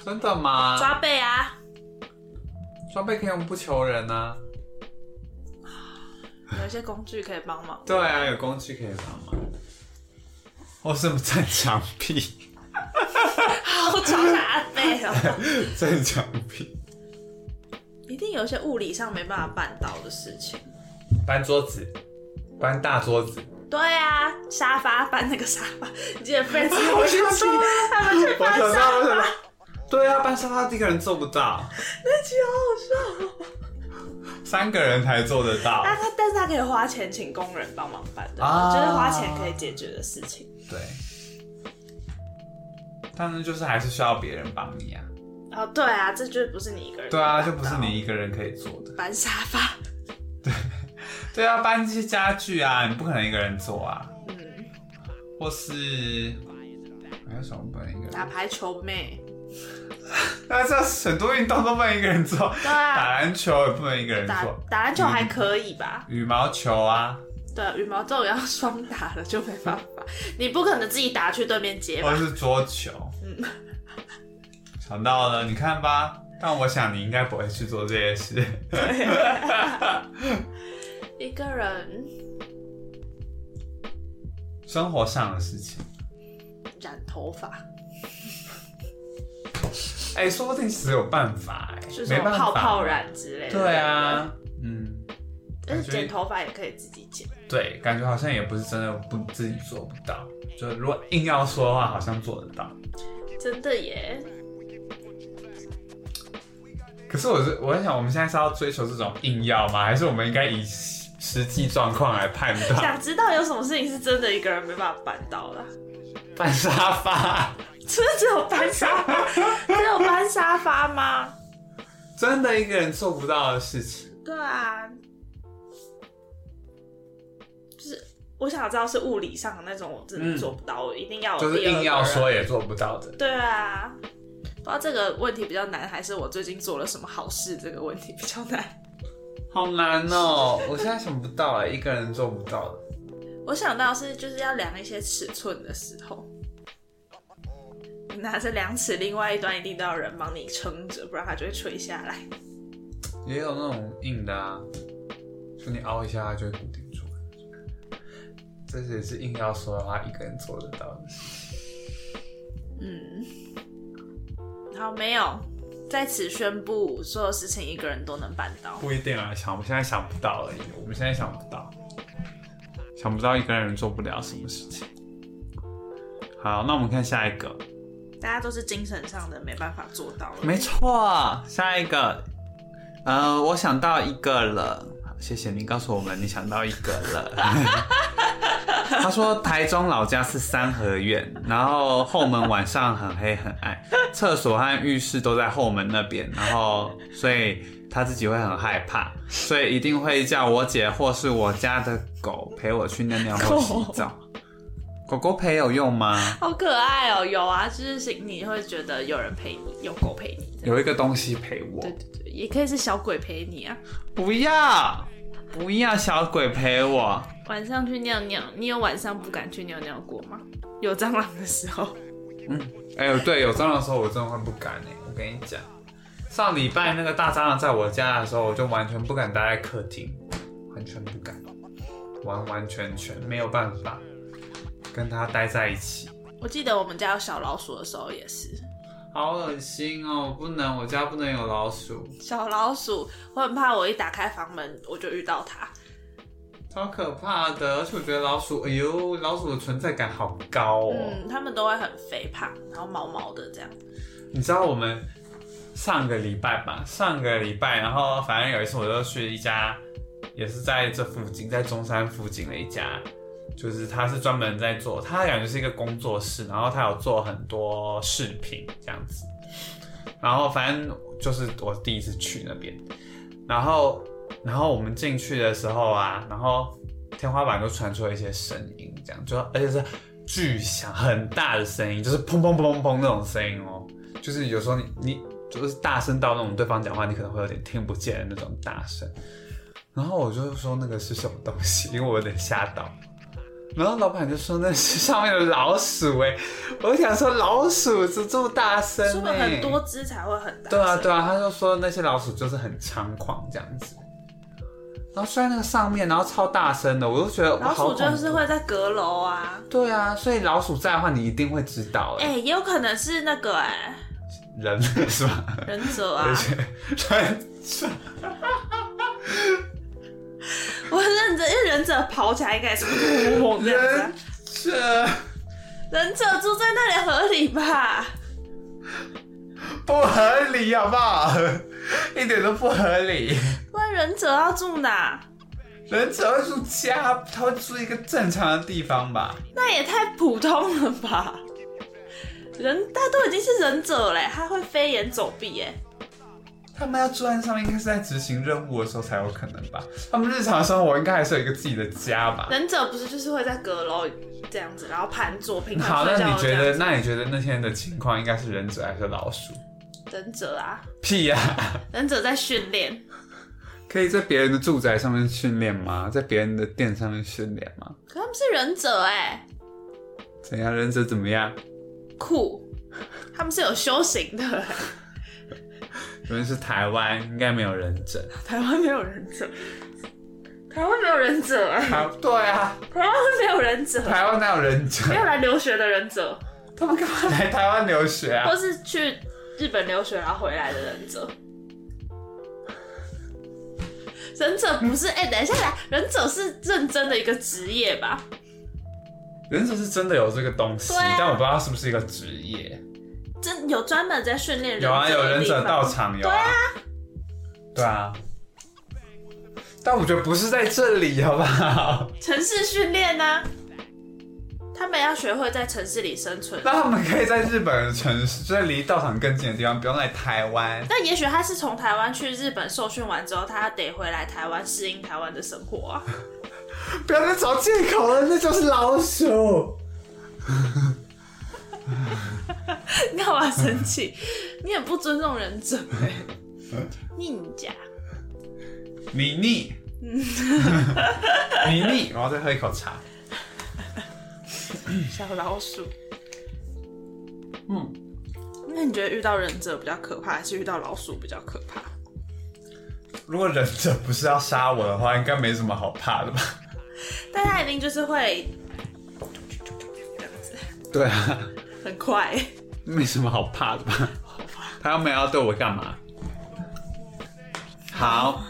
真的吗？抓背啊，装备可以用不求人啊。有一些工具可以帮忙。对啊，有工具可以帮忙。或是站墙壁，好吵下阿背哦，站墙壁，一定有一些物理上没办法办到的事情。搬桌子，搬大桌子。对啊，沙发搬那个沙发，你记得 Friends 有一集他们去我搬沙发，到，对啊，搬沙发一个人做不到，那集好好笑哦。三个人才做得到。但他但是他可以花钱请工人帮忙搬的，啊就是花钱可以解决的事情。对，但是就是还是需要别人帮你啊。哦，对啊，这就不是你一个人。对啊，就不是你一个人可以做的。搬沙发。对啊，搬这些家具啊，你不可能一个人做啊。嗯，或是还有什么不能一个人？打排球妹。那这很多运动都不能一个人做，对啊，打篮球也不能一个人打做，打篮球还可以吧？羽毛球啊，对，羽毛这种要双打了就没办法，你不可能自己打去对面接吧或？是桌球。嗯想到了，你看吧。但我想你应该不会去做这些事。一个人生活上的事情，染头发，哎、说不定其实有办法、哎，就是泡泡。染之类的。对，啊，嗯，但是剪头发也可以自己剪。对，感觉好像也不是真的不自己做不到。就如果硬要说的话，好像做得到。真的耶，可是我是我在想，我们现在是要追求这种硬要吗？还是我们应该以实际状况来判断？想知道有什么事情是真的一个人没办法办到的？搬沙发，只有搬沙发？只有搬沙发吗？真的一个人做不到的事情。对啊，就是我想知道是物理上的那种，我真的做不到，我一定要有就是硬要说也做不到的。对啊，不知道这个问题比较难，还是我最近做了什么好事这个问题比较难。好难哦，我现在想不到哎，一个人做不到的。我想到是就是要量一些尺寸的时候，你拿着量尺，另外一端一定都要有人帮你撑着，不然它就会垂下来。也有那种硬的啊，就你凹一下，它就会固定住来。这也是硬要说的话，一个人做得到的事。嗯，好，没有在此宣布，所有事情一个人都能办到。不一定啊，想我们现在想不到而已，我们现在想不到，想不到一个人做不了什么事情。好，那我们看下一个。大家都是精神上的没办法做到了。没错，下一个，呃，我想到一个了，好谢谢你告诉我们你想到一个了。他说台中老家是三合院，然后后门晚上很黑很暗，厕所和浴室都在后门那边，然后所以他自己会很害怕，所以一定会叫我姐或是我家的狗陪我去尿尿或洗澡。狗狗陪有用吗？好可爱哦，有啊，就是你会觉得有人陪你，有狗陪你，有一个东西陪我。对对对，也可以是小鬼陪你啊。不要，不要小鬼陪我。晚上去尿尿，你有晚上不敢去尿尿过吗？有蟑螂的时候，嗯哎呦，对，有蟑螂的时候我真的会不敢哎、我跟你讲，上礼拜那个大蟑螂在我家的时候，我就完全不敢待在客厅，完全不敢，完完全全没有办法跟它待在一起，我记得我们家有小老鼠的时候也是。好恶心哦！不能，我家不能有老鼠，小老鼠，我很怕我一打开房门我就遇到它。超可怕的。而且我觉得老鼠，哎呦，老鼠的存在感好高哦。嗯，它们都会很肥胖，然后毛毛的这样。你知道我们上个礼拜吧，上个礼拜，然后反正有一次我就去一家，也是在这附近，在中山附近的一家，就是他是专门在做，他感觉是一个工作室，然后他有做很多视频这样子，然后反正就是我第一次去那边，然后然后我们进去的时候啊，然后天花板都传出了一些声音，这样就而且是巨响很大的声音，就是砰砰砰砰砰那种声音哦，就是有时候你你就是大声到那种对方讲话你可能会有点听不见的那种大声。然后我就说那个是什么东西，因为我有点吓到。然后老板就说那是上面有老鼠哎，我想说老鼠是这么大声是不是哎，很多只才会很大？对啊，对啊，他就说那些老鼠就是很猖狂这样子，然后睡在那个上面，然后超大声的，我都觉得老鼠就是会在阁楼啊。对啊，所以老鼠在的话，你一定会知道哎、哎、也有可能是那个哎、人 是吧？忍者啊而。且人 我忍者，因为忍者跑起来应该也是砰砰砰这样子、啊。这忍者住在那里合理吧？不合理好不好？一点都不合理。不然忍者要住哪？忍者会住家，他会住一个正常的地方吧？那也太普通了吧？人他都已经是忍者嘞，他会飞檐走壁哎。他们要住在上面，应该是在执行任务的时候才有可能吧？他们日常生活应该还是有一个自己的家吧？忍者不是就是会在阁楼这样子，然后盘坐平好，那你觉得。那你觉得那天的情况应该是忍者还是老鼠？忍者啊，屁呀、忍者在训练，可以在别人的住宅上面训练吗？在别人的店上面训练吗？可他们是忍者哎，怎样？忍者怎么样？酷，他们是有修行的欸。因为是台湾，应该没有忍者。台湾没有忍者，台湾没有忍者啊，台对啊，台湾没有忍者，台湾哪有忍者没？有来留学的忍者，他们干嘛来台湾留学啊或？是去日本留学然后回来的忍者。忍者不是哎、等一下来，忍者是认真的一个职业吧？忍者是真的有这个东西，啊但我不知道是不是一个职业。真有专门在训练有啊，有忍者的地方道场，有啊，对啊。但我觉得不是在这里，好不好？城市训练呢？他们要学会在城市里生存。那他们可以在日本的城市，就在离道场更近的地方，不用来台湾。但也许他是从台湾去日本受训完之后，他得回来台湾适应台湾的生活啊。不要再找借口了，那就是老鼠。你 干嘛生气？你很不尊重忍者哎、宁家，你腻，你腻，然后再喝一口茶。小老鼠。嗯，那你觉得遇到忍者比较可怕，还是遇到老鼠比较可怕？如果忍者不是要杀我的话，应该没什么好怕的吧？但他一定就是会对啊，很快。没什么好怕的吧？他又没有要对我干嘛？好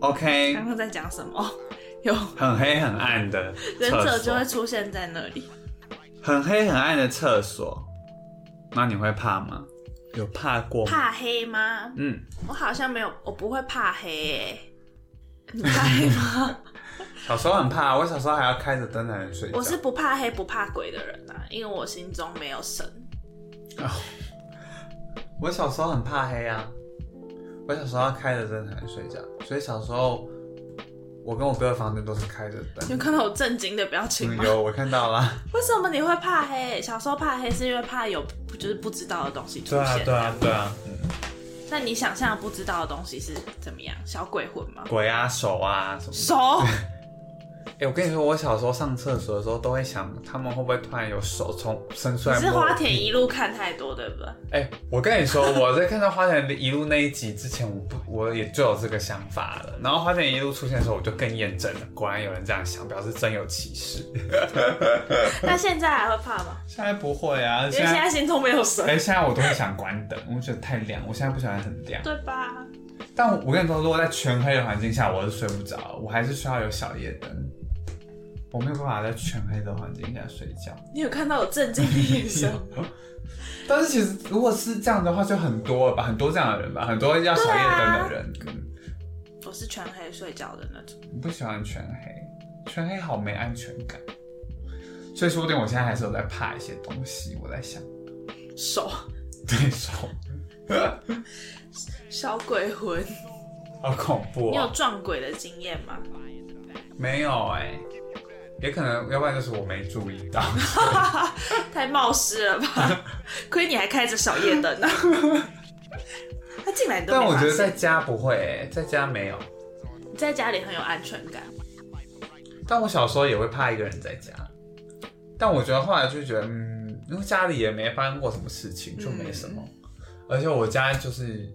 ，OK，刚刚在讲什么？有很黑很暗的忍者就会，出现在那里。很黑很暗的厕所，那你会怕吗？有怕过吗？怕黑吗？嗯，我好像没有，我不会怕黑、欸。你怕黑吗？小时候很怕，我小时候还要开着灯才能睡觉。我是不怕黑不怕鬼的人啊，因为我心中没有神。我小时候很怕黑啊，我小时候要开着灯才能睡觉，所以小时候我跟我哥的房间都是开着灯。你有看到我震惊的表情嗯，吗？有我看到了。为什么你会怕黑？小时候怕黑是因为怕有就是不知道的东西出对啊，现。对啊，对啊，嗯，那你想象不知道的东西是怎么样？小鬼魂吗？鬼啊、手啊什么。手？哎、我跟你说，我小时候上厕所的时候都会想，他们会不会突然有手从伸出你是来摸我花田一路看太多，对不对？哎、我跟你说，我在看到花田一路那一集之前，我不我也就有这个想法了。然后花田一路出现的时候，我就更验证了，果然有人这样想，表示真有其事。那现在还会怕吗？现在不会啊，因为现在心中没有神，哎、现在我都会想关灯，我觉得太亮，我现在不喜欢很亮。对吧？但我我跟你说，如果在全黑的环境下，我是睡不着，我还是需要有小夜灯。我没有办法在全黑的环境下睡觉。你有看到我震惊的眼神吗？但是其实如果是这样的话，就很多了吧，很多这样的人吧，很多要小夜灯的人。嗯，我是全黑睡觉的那种。我不喜欢全黑，全黑好没安全感。所以说不定我现在还是有在怕一些东西，我在想，手对手，小鬼魂，好恐怖你有哦！撞鬼的经验吗？没有哎、也可能，要不然就是我没注意到。太冒失了吧？亏你还开着小夜灯呢、他进来但我觉得在家不会哎、在家没有。你在家里很有安全感。但我小时候也会怕一个人在家，但我觉得后来就觉得，嗯，因为家里也没发生过什么事情，就没什么。嗯而且我家就是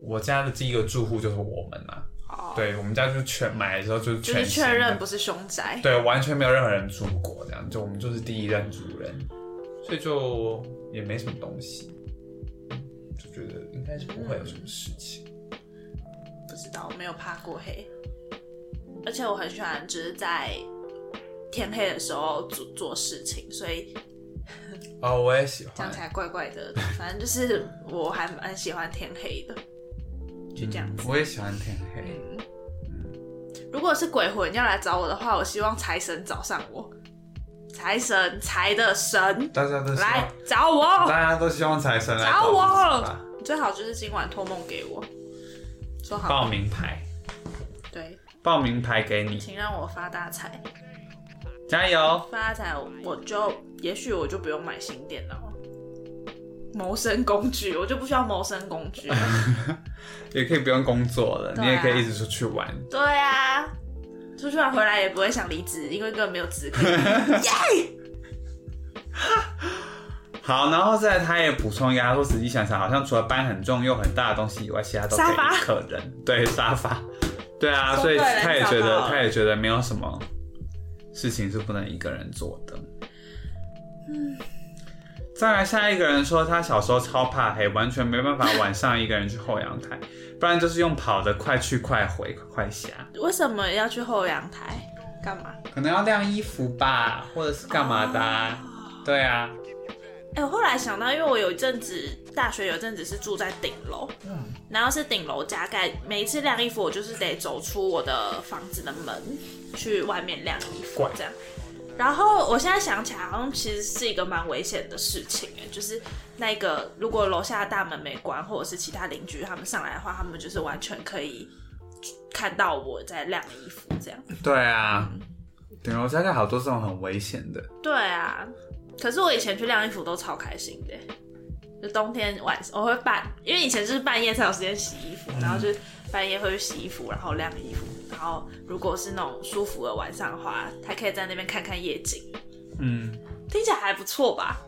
我家的第一个住户就是我们啊，哦，对我们家就全买的时候就是就是全确认不是凶宅。对，完全没有任何人住过，这样就我们就是第一任主人，所以就也没什么东西，就觉得应该是不会有什么事情。不知道，我没有怕过黑，而且我很喜欢就是在天黑的时候做做事情，所以 哦，我也喜欢讲起，来怪怪的。反正就是我还蛮喜欢天黑的，就这样子。嗯我也喜欢天黑。嗯，如果是鬼魂要来找我的话，我希望财神找上我。财神，财的神，大家都希来，找我。大家都希望财神来找我最好就是今晚托梦给我，说好。报名牌，对，报名牌给你，请让我发大财。加油！发大财，我就也许我就不用买新电脑了。谋生工具，我就不需要谋生工具。也可以不用工作了，啊你也可以一直出去玩。对啊，出去玩回来也不会想离职，因为根本没有资格。耶！好，然后再他也补充一下，他说仔细想想，好像除了搬很重又很大的东西以外，其他都可以沙发客人。对，沙发。对啊，所以他也觉得他也觉得没有什么事情是不能一个人做的。嗯，再来下一个人说，他小时候超怕黑，完全没办法晚上一个人去后阳台，不然就是用跑的快去快回快下，为什么要去后阳台？干嘛？可能要晾衣服吧，或者是干嘛的啊、对啊，哎、我后来想到，因为我有一阵子大学有一阵子是住在顶楼，嗯然后是顶楼加盖，每一次晾衣服我就是得走出我的房子的门去外面晾衣服这样。然后我现在想起来，好像其实是一个蛮危险的事情哎，就是那个如果楼下大门没关，或者是其他邻居他们上来的话，他们就是完全可以看到我在晾衣服这样。对啊，顶楼加盖好多这种很危险的。对啊，可是我以前去晾衣服都超开心的，就冬天晚上我会半，因为以前就是半夜才有时间洗衣服，然后就半夜会去洗衣服，然后晾衣服，然后如果是那种舒服的晚上的话，还可以在那边看看夜景，嗯，听起来还不错吧？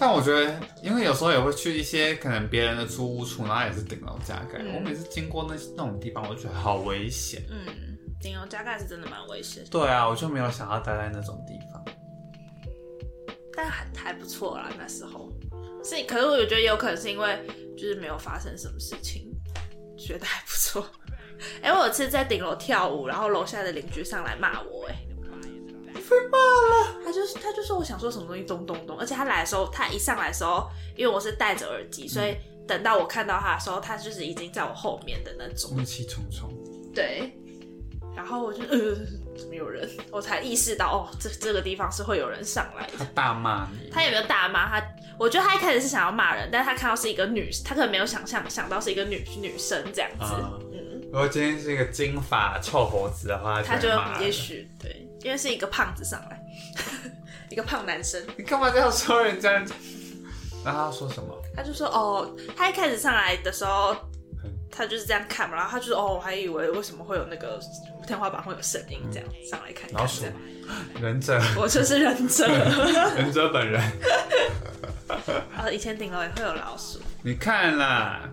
但我觉得，因为有时候也会去一些可能别人的租屋处，然后也是顶楼加盖。嗯我每次经过那那种地方，我就觉得好危险。嗯，顶楼加盖是真的蛮危险，对啊，我就没有想要待在那种地方。但还还不错啦，那时候是，可是我觉得有可能是因为就是没有发生什么事情，觉得还不错。哎、我有次在顶楼跳舞，然后楼下的邻居上来骂我、哎，被骂了。他就是他就说我想说什么东西咚咚咚，而且他来的时候，他一上来的时候，因为我是戴着耳机，所以等到我看到他的时候，他就是已经在我后面的那种。怒气冲冲，对，然后我就呃，怎么有人？我才意识到哦，这这个地方是会有人上来的。他大骂你。他有没有大骂他？我觉得他一开始是想要骂人，但是他看到是一个女，他可能没有想象想到是一个女女生这样子，啊嗯，如果今天是一个金发臭猴子的话，他就也许对，因为是一个胖子上来，一个胖男生，你干嘛这样说人家？那他要说什么？他就说哦，他一开始上来的时候嗯，他就是这样看嘛，然后他就说哦，我还以为为什么会有那个天花板会有声音这样上来看老鼠忍者，我就是忍者。忍者本人。呃，以前顶楼也会有老鼠，你看啦，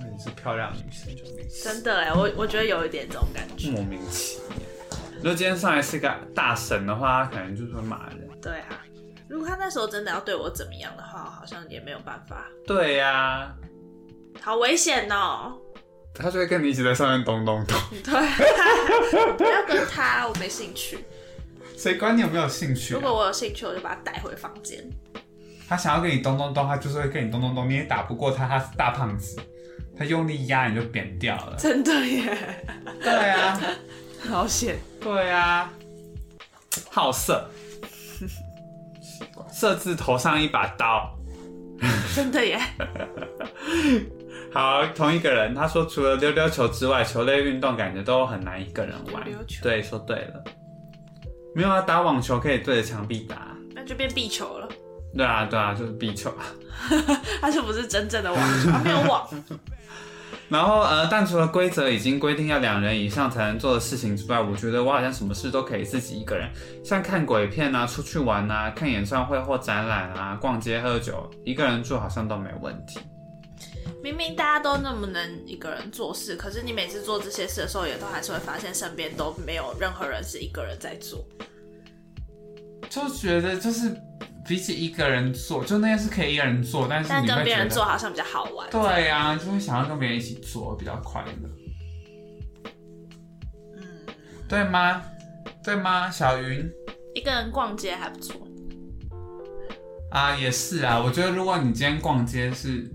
就是漂亮女生就没事。真的哎，我我觉得有一点这种感觉。莫名其妙。如果今天上来是个大神的话，他可能就是会骂人。对啊，如果他那时候真的要对我怎么样的话，好像也没有办法，对呀、好危险哦。他就会跟你一起在上面咚咚咚。对，我不要跟他，我没兴趣。谁管你有没有兴趣、如果啊？我有兴趣，我就把他带回房间。他想要跟你咚咚咚，他就是会跟你咚咚咚，你也打不过他，他是大胖子，他用力压你就扁掉了。真的耶，对啊，好险。对啊，好色，奇怪，色字头上一把刀。真的耶，好，同一个人，他说除了溜溜球之外，球类运动感觉都很难一个人玩。溜溜球对，说对了。没有啊，打网球可以对着墙壁打。那就变壁球了，对啊，对啊，就是壁球。它就不是真正的网球，它没有网。然后呃，但除了规则已经规定要两人以上才能做的事情之外，我觉得我好像什么事都可以自己一个人，像看鬼片啊、出去玩啊、看演唱会或展览啊、逛街喝酒，一个人做好像都没问题。明明大家都那么能一个人做事，可是你每次做这些事的时候，也都还是会发现身边都没有任何人是一个人在做。就觉得就是比起一个人做，就那些是可以一个人做，但是但跟别人做好像比较好玩。对呀、就会想要跟别人一起做，比较快乐，嗯，对吗？对吗？小云一个人逛街还不错。啊，也是啊。我觉得如果你今天逛街是，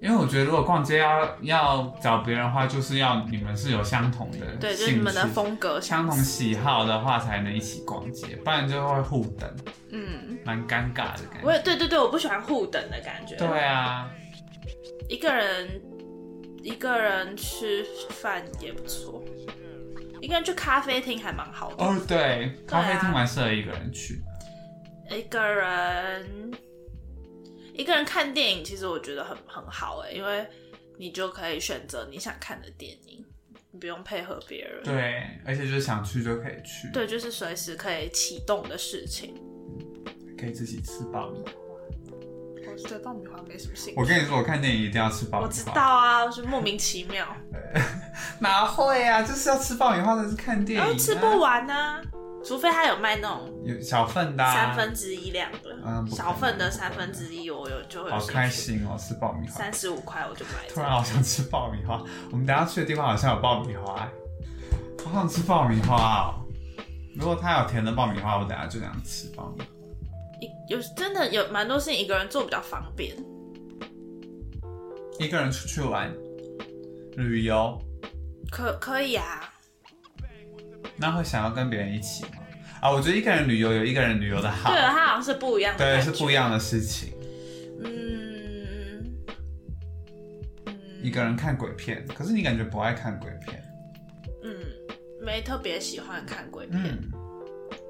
因为我觉得如果逛街要要找别人的话，就是要你们是有相同的对，就是你们的趣风格相同。喜好的话，才能一起逛街，不然就会互等，嗯，蛮尴尬的感我觉。也对对对，我不喜欢互等的感觉。对啊，一个人一个人吃饭也不错，一个人去咖啡厅还蛮好的。哦对，咖啡厅蛮适合一个人去。一个人一个人看电影，其实我觉得很很好哎，因为你就可以选择你想看的电影，你不用配合别人。对，而且就是想去就可以去，对，就是随时可以启动的事情。可以自己吃爆米花。我是对爆米花没什么兴趣。我跟你说，我看电影一定要吃爆米花。我知道啊，就莫名其妙，哪会啊？就是要吃爆米花的是看电影、啊，然后吃不完呢、除非他有卖那种有小份的、啊，三分之一量的，嗯不可能小份的三分之一，我有就会好开心哦，吃爆米花。三十五块我就买突然好想吃爆米花，我们等下去的地方好像有爆米花、欸，好想吃爆米花哦。如果他有甜的爆米花，我等下就想吃爆米花。一有真的有蛮多事情一个人做比较方便，一个人出去玩、旅游，可可以啊，那会想要跟别人一起吗？啊，我觉得一个人旅游有一个人旅游的好。对，了，它好像是不一样的对，是不一样的事情。嗯，一个人看鬼片，可是你感觉不爱看鬼片，嗯，没特别喜欢看鬼片，嗯，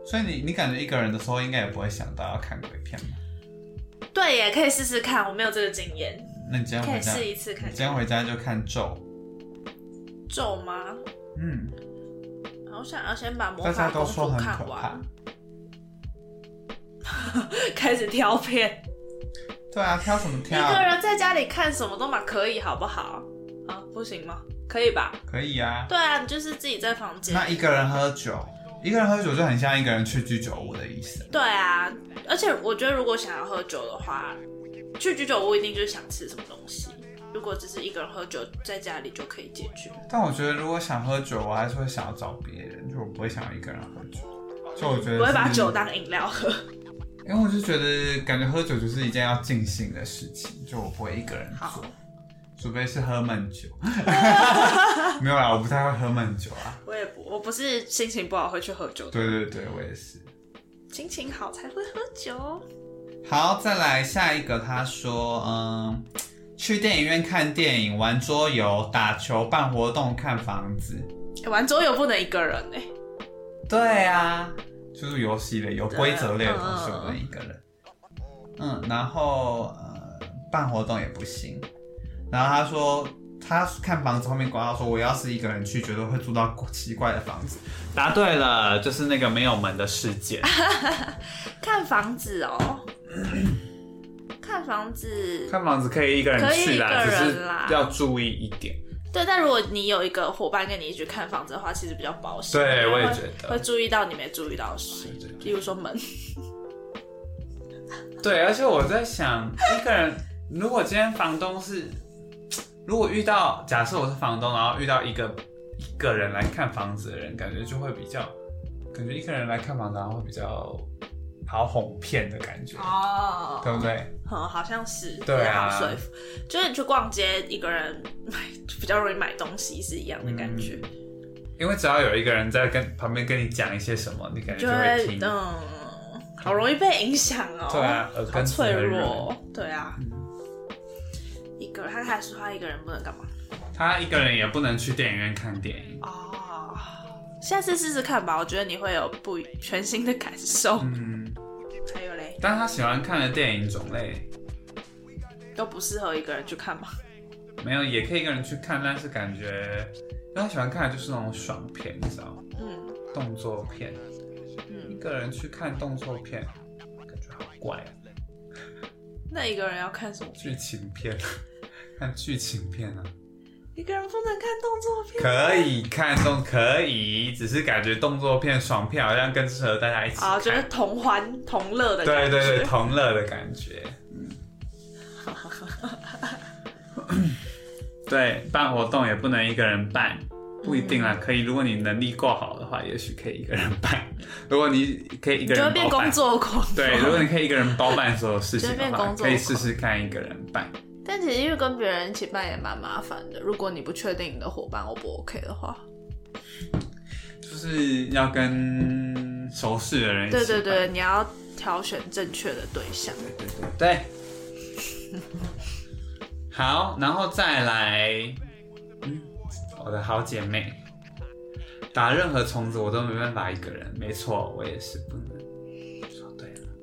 所以你你感觉一个人的时候，应该也不会想到要看鬼片吧？对耶，可以试试看，我没有这个经验，那你今天可以回家，试一次看。你今天回家就看咒，咒吗？嗯，好想要先把魔法公主都说很可怕看完，，开始挑片。对啊，挑什么挑一个？人在家里看什么都嘛可以，好不好？啊，不行吗？可以吧？可以啊。对啊，你就是自己在房间。那一个人喝酒，一个人喝酒就很像一个人去居酒屋的意思。对啊，而且我觉得如果想要喝酒的话，去居酒屋一定就是想吃什么东西。如果只是一个人喝酒，在家里就可以解决。但我觉得如果想喝酒，我还是会想要找别人，就我不会想要一个人喝酒。就我觉得不会把酒当饮料喝。因为我就觉得感觉喝酒就是一件要尽兴的事情，就我不会一个人好做，除非是喝闷酒。没有啦，我不太会喝闷酒啊。我也不，我不是心情不好会去喝酒的，对对对，我也是。心情好才会喝酒。好，再来下一个，他说，嗯，去电影院看电影、玩桌游、打球、办活动、看房子。欸玩桌游不能一个人哎、对啊，就是游戏类、有规则类的对东西，不能一个人。嗯，然后呃，办活动也不行。然后他说，他看房子后面广告说，我要是一个人去，绝对会住到奇怪的房子。答对了，就是那个没有门的世界。看房子哦，看房子，看房子可以一个人可以去啦，一个只人是啦要注意一点。对，但如果你有一个伙伴跟你一起看房子的话，其实比较保险。对我也会觉得会注意到你没注意到的事，例如说门。对，而且我在想，一个人如果今天房东是，如果遇到假设我是房东，然后遇到一个一个人来看房子的人，感觉就会比较，感觉一个人来看房子，然后会比较好哄骗的感觉，哦对不对？嗯，好像是，对啊好说服。就是你去逛街，一个人买比较容易买东西是一样的感觉，因为只要有一个人在跟旁边跟你讲一些什么，你感觉就就会听。嗯，好容易被影响哦。对啊耳好根子脆弱哦。对啊，嗯一个人，他开始说他一个人不能干嘛？他一个人也不能去电影院看电影。哦，下次试试看吧，我觉得你会有不全新的感受。嗯，还有嘞，但是他喜欢看的电影种类都不适合一个人去看吗？没有，也可以一个人去看，但是感觉，因为他喜欢看的就是那种爽片，你知道吗？嗯动作片。嗯一嗯，个人去看动作片，感觉好怪啊。那一个人要看什么？剧情片，看剧情片啊，一个人不能看动作片。可以看动，可以，只是感觉动作片、爽片好像更适合大家一起看。啊，就是同欢同乐的感觉。对对对，同乐的感觉。嗯，对，办活动也不能一个人办，不一定啦，嗯可以。如果你能力够好的话，也许可以一个人办。如果你可以一个人就会变工，作狂。对，如果你可以一个人包办所有事情的话，可以试试看一个人办。但其实因为跟别人一起办也蛮麻烦的，如果你不确定你的伙伴 O 不 OK 的话，就是要跟熟识的人一起办对对对，你要挑选正确的对象。对对对。好，然后再来，嗯，我的好姐妹，打任何虫子我都没办法一个人。没错，我也是不能。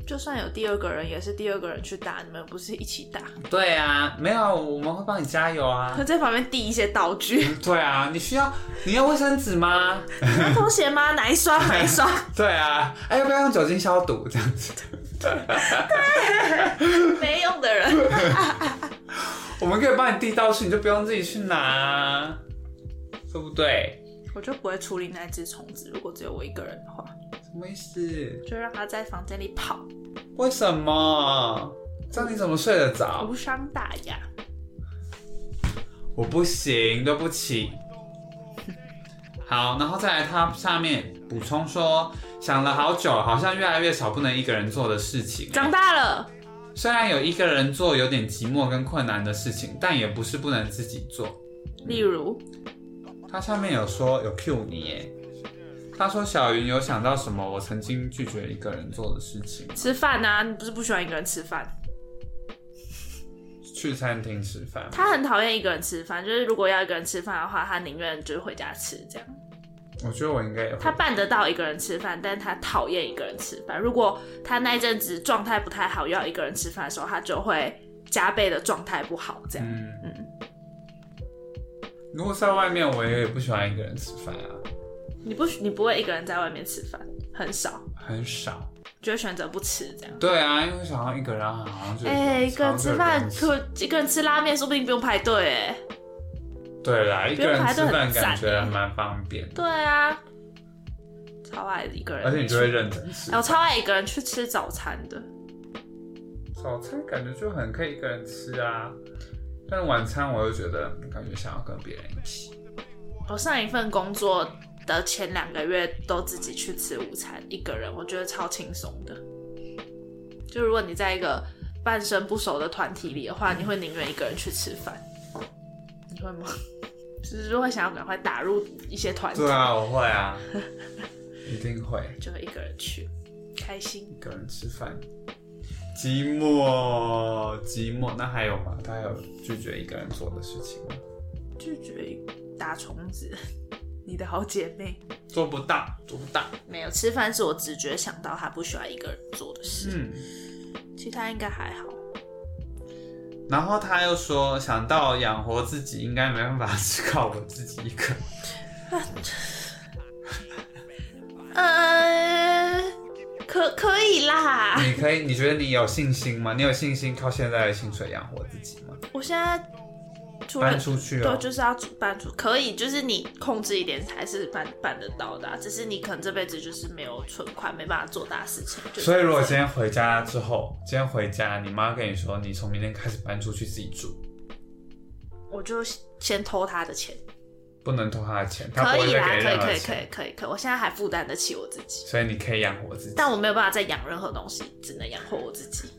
就算有第二个人，也是第二个人去打，你们不是一起打。对啊，没有，我们会帮你加油啊他。在旁边递一些道具，对啊，你需要你要卫生纸吗？要拖鞋吗？哪一双？哪一双？对啊，哎，要不要用酒精消毒这样子？没用的人。我们可以帮你递道具，你就不用自己去拿，对不对？我就不会处理那只虫子，如果只有我一个人的话，什么意思？就让他在房间里跑，为什么？这样你怎么睡得着？无伤大雅。我不行，对不起。好，然后再来，他下面补充说，想了好久，好像越来越少不能一个人做的事情。长大了，虽然有一个人做有点寂寞跟困难的事情，但也不是不能自己做。例如，他下面有说有 cue 你耶，他说小云有想到什么我曾经拒绝一个人做的事情，吃饭啊，你不是不喜欢一个人吃饭？去餐厅吃饭。他很讨厌一个人吃饭，就是如果要一个人吃饭的话，他宁愿就是回家吃这样。我觉得我应该有他办得到一个人吃饭，但他讨厌一个人吃饭。如果他那一阵子状态不太好，要一个人吃饭的时候，他就会加倍的状态不好这样。嗯嗯如果在外面，我也不喜欢一个人吃饭啊，你不你不会一个人在外面吃饭，很少，很少。就会选择不吃这样。对啊，因为想要一个人好像就哎、一个人吃饭可一个人吃拉面，说不定不用排队哎。对啦，一个人吃饭感觉蛮方便，对啊，超爱一个人，而且你就会认真吃哎。我超爱一个人去吃早餐的。早餐感觉就很可以一个人吃啊，但是晚餐我又觉得感觉想要跟别人一起。我上一份工作的前两个月都自己去吃午餐，一个人，我觉得超轻松的。就如果你在一个半生不熟的团体里的话，你会宁愿一个人去吃饭，你会吗？就是会想要赶快打入一些团体，对啊，我会啊，一定会就会一个人去，开心。一个人吃饭。寂寞，寂寞，那还有吗？他还有拒绝一个人做的事情吗？拒绝打虫子，你的好姐妹做不到，做不到。没有吃饭是我直觉想到她不喜欢一个人做的事，嗯，其他应该还好。然后他又说，想到养活自己应该没办法 只靠我自己一个。呃，可可以啦。你可以，你觉得你有信心吗？你有信心靠现在的薪水养活自己吗？我现在除了搬出去对，哦。就是要搬出，可以，就是你控制一点才是办办得到的啊、只是你可能这辈子就是没有存款，没办法做大事情。就是所以如果今天回家之后，今天回家，你妈跟你说，你从明天开始搬出去自己住，我就先偷她的钱，不能偷他的钱，她不会可以啦，可以可以可以可以可以，我现在还负担得起我自己，所以你可以养活自己。但我没有办法再养任何东西，只能养活我自己。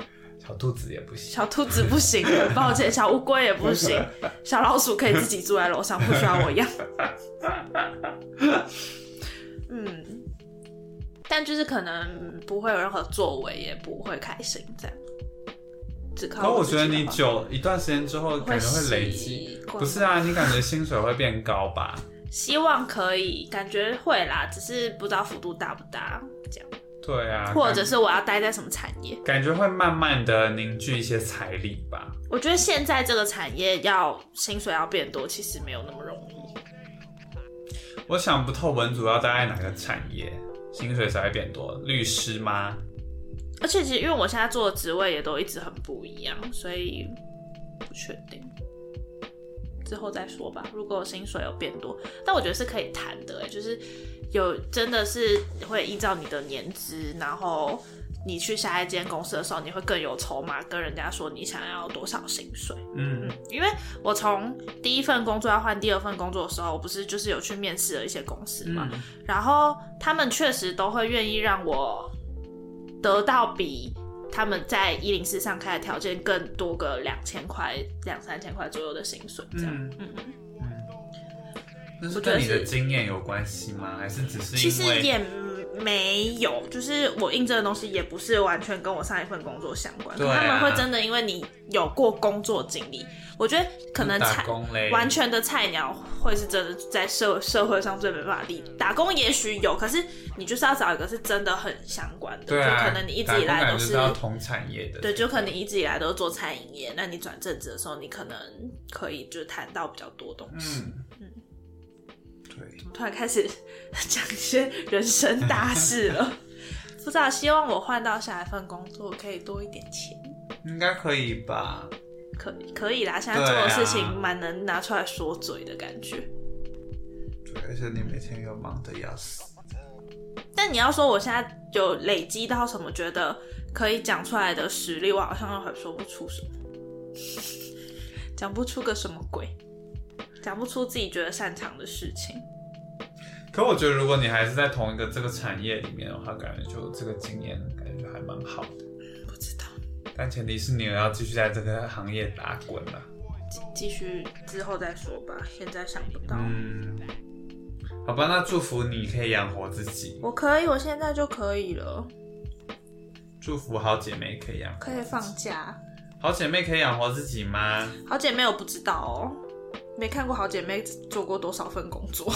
小兔子也不行。小兔子不行，很抱歉，小乌龟也不行，小老鼠可以自己住在楼上，不需要我养。嗯，但就是可能不会有任何作为，也不会开心这样。只靠可我觉得你久一段时间之后，感觉会累积不是啊，你感觉薪水会变高吧？希望可以，感觉会啦，只是不知道幅度大不大，这样，对啊，或者是我要待在什么产业？感觉会慢慢的凝聚一些财力吧。我觉得现在这个产业要薪水要变多，其实没有那么容易。我想不透文主要待在哪个产业，薪水才会变多？律师吗？而且其实因为我现在做的职位也都一直很不一样，所以不确定，之后再说吧。如果薪水有变多，但我觉得是可以谈的、欸，就是有真的是会依照你的年资，然后你去下一间公司的时候，你会更有筹码跟人家说你想要多少薪水。嗯，因为我从第一份工作要换第二份工作的时候，我不是就是有去面试了一些公司嘛，嗯。然后他们确实都会愿意让我得到比他们在一零四上开的条件更多个两千块、两三千块左右的薪水，这样。嗯。嗯嗯，那是跟你的经验有关系吗？还是只是其实也没有，就是我印证的东西也不是完全跟我上一份工作相关，对啊他们会真的因为你有过工作经历，我觉得可能菜？完全的菜鸟会是真的在社社会上最没办法立打工，也许有，可是你就是要找一个是真的很相关的，对啊，就可能你一直以来都是要同产业的，对，就可能你一直以来都是做餐饮业，那你转正职的时候，你可能可以就是谈到比较多东西。嗯突然开始讲一些人生大事了，不知道，希望我换到下一份工作可以多一点钱，应该可以吧？可可以啦。现在做的事情蛮能拿出来说嘴的感觉。对，而且你每天又忙得要死。但你要说我现在有累积到什么觉得可以讲出来的实力，我好像又还说不出什么，讲不出个什么鬼，讲不出自己觉得擅长的事情。可我觉得，如果你还是在同一个这个产业里面的话，感觉就这个经验感觉还蛮好的。不知道，但前提是你要继续在这个行业打滚啊。继继续之后再说吧，现在想不到。嗯，好吧，那祝福你可以养活自己，我可以，我现在就可以了，祝福好姐妹可以养活可以放假。好姐妹可以养活自己吗？好姐妹我不知道哦，没看过好姐妹做过多少份工作。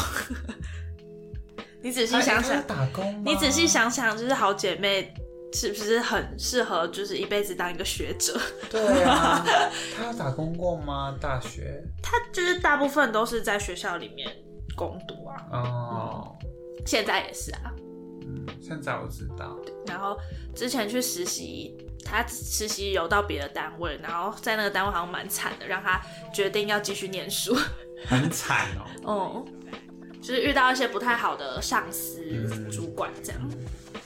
你仔细想想，打工你仔细，想想，就是好姐妹是不是很适合，就是一辈子当一个学者？对啊，她有打工过吗？大学？她就是大部分都是在学校里面攻读啊，哦，现在也是啊。嗯，现在我知道，然后之前去实习，她实习有到别的单位，然后在那个单位好像蛮惨的，让她决定要继续念书。很惨哦。哦，就是遇到一些不太好的上司、嗯主管这样，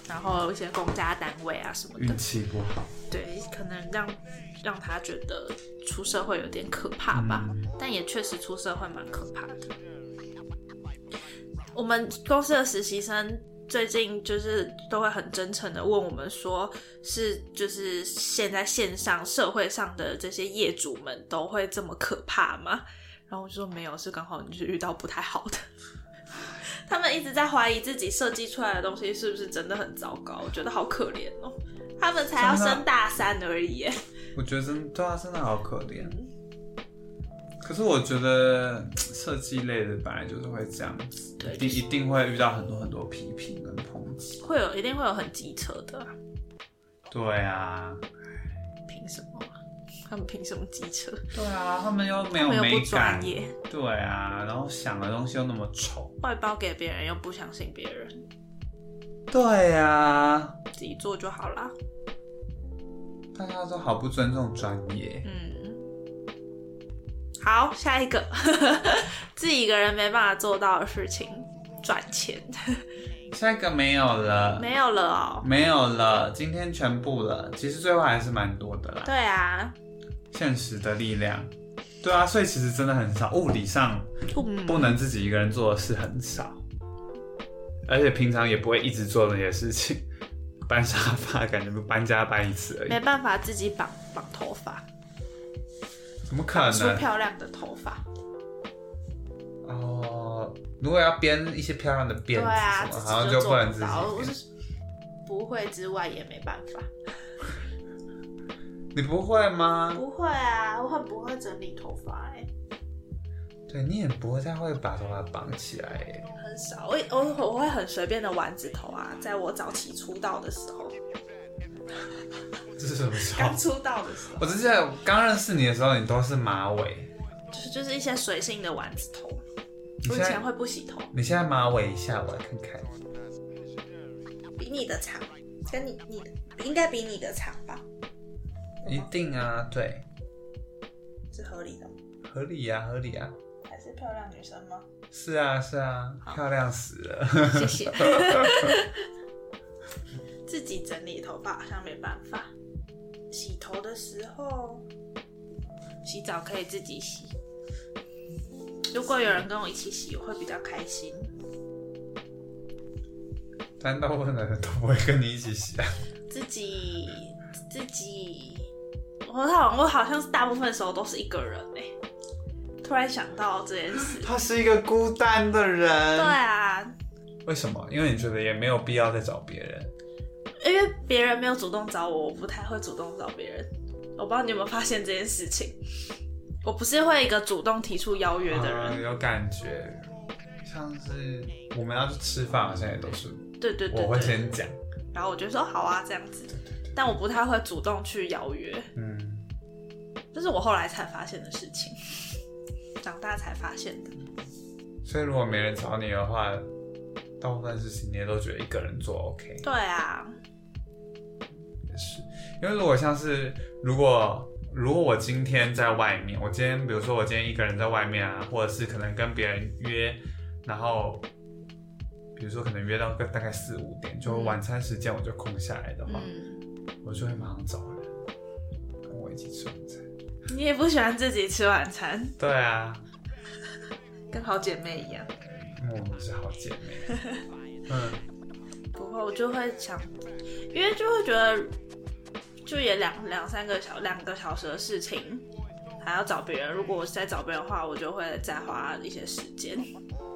然后一些公家单位啊什么的运，气不好，对，可能让让他觉得出社会有点可怕吧，嗯但也确实出社会蛮可怕的。我们公司的实习生最近就是都会很真诚的问我们说，是就是现在线上社会上的这些业主们都会这么可怕吗？然后我就说没有，是刚好你是遇到不太好的。他们一直在怀疑自己设计出来的东西是不是真的很糟糕，我觉得好可怜哦。他们才要升大三而已耶，我觉得真对啊，真的好可怜。可是我觉得 设计类的本来就是会这样子，对一定一定会遇到很多很多批评跟抨击。会有一定会有很机车的啊、对啊，凭什么啊？他们凭什么机车？对啊，他们又没有美感，业，对啊，然后想的东西又那么丑，外包给别人又不相信别人，对啊，自己做就好啦。大家都好不尊重专业。嗯，好，下一个，自己一个人没办法做到的事情，赚钱，下一个没有了，没有了哦。没有了，今天全部了。其实最后还是蛮多的啦，对啊，现实的力量。对啊，所以其实真的很少，物理上嗯不能自己一个人做的事很少，而且平常也不会一直做那些事情。搬沙发感觉不搬家搬一次而已，没办法自己绑绑头发，怎么可能？漂亮的头发。哦，如果要编一些漂亮的辫子什么，好像己就不能自己不会之外也没办法。你不会吗？不会啊，我很不会整理头发哎、对你也不会太会把头发绑起来耶。很少。我我我会很随便的丸子头啊，在我早期出道的时候，这是什么时候刚？出道的时候，我只记得刚认识你的时候，你都是马尾。就是就是一些随性的丸子头。我以前会不洗头，你现在马尾一下，我来看看。比你的长，跟你你的应该比你的长吧？一定啊，对，是合理的吗，合理啊，合理啊。还是漂亮女生吗？是啊，是啊，漂亮死了。谢谢。自己整理头发好像没办法。洗头的时候，洗澡可以自己洗。如果有人跟我一起洗，我会比较开心。但大部分的人都不会跟你一起洗啊。自己自己，我好我好像是大部分时候都是一个人哎、突然想到这件事，他是一个孤单的人。对啊，为什么？因为你觉得也没有必要再找别人。因为别人没有主动找我，我不太会主动找别人。我不知道你有没有发现这件事情，我不是会一个主动提出邀约的人。嗯有感觉，像是我们要去吃饭，好像也都是对对对我会，先讲。然后我就说好啊这样子，但我不太会主动去邀约，嗯，这是我后来才发现的事情，长大才发现的。所以如果没人找你的话，大部分事情你也都觉得一个人做 OK。对啊，也是，因为如果像是如果如果我今天在外面，我今天比如说我今天一个人在外面啊，或者是可能跟别人约，然后比如说可能约到个大概四五点，就嗯。晚餐时间我就空下来的话，就会马上找人跟我一起吃晚餐。你也不喜欢自己吃晚餐，对啊，跟好姐妹一样。我们是好姐妹。嗯，不会，我就会想，因为就会觉得，就也两两三个小两个小时的事情，还要找别人。如果我是在找别人的话，我就会再花一些时间，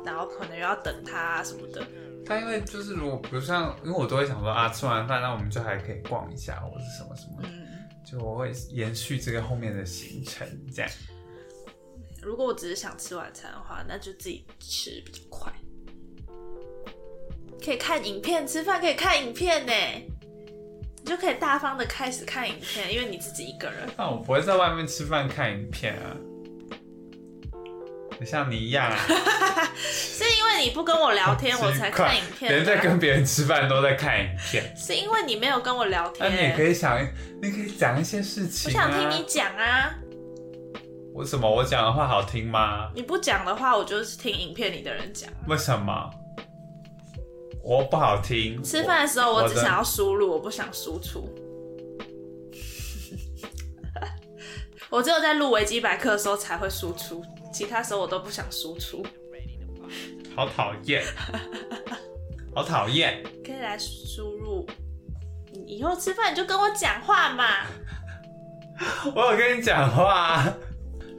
然后可能又要等他啊什么的。但因为就是如果比如像，因为我都会想说啊，吃完饭那我们就还可以逛一下或者什么什么，嗯，就我会延续这个后面的行程这样。如果我只是想吃晚餐的话，那就自己吃比较快。可以看影片，吃饭可以看影片呢，你就可以大方的开始看影片，因为你自己一个人。但我不会在外面吃饭看影片啊，也像你一样啊，是因为你不跟我聊天，我才看影片人在跟别人吃饭都在看影片，是因为你没有跟我聊天那、天，你也可以想，你可以讲一些事情啊。想听你讲啊！为什么我讲的话好听吗？你不讲的话，我就是听影片里的人讲。为什么？我不好听。吃饭的时候，我只想要输入，我不想输出。我只有在录维基百科的时候才会输出，其他时候我都不想输出。好讨厌，好讨厌。可以来输入，你以后吃饭你就跟我讲话嘛。我有跟你讲话。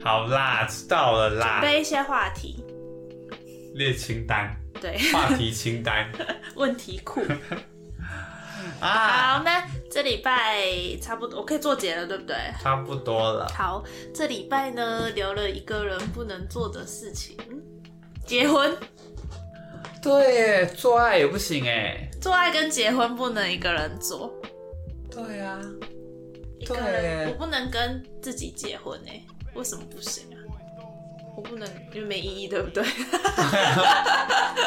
好啦，知道了啦。准备一些话题，列清单，对，话题清单 问题库。啊，好，那这礼拜差不多，我可以做结了，对不对？差不多了。好，这礼拜呢留了一个人不能做的事情，结婚。对耶，做爱也不行哎。做爱跟结婚不能一个人做，对啊，一个对人我不能跟自己结婚哎、为什么不行啊？我不能，因为没意义，对不对？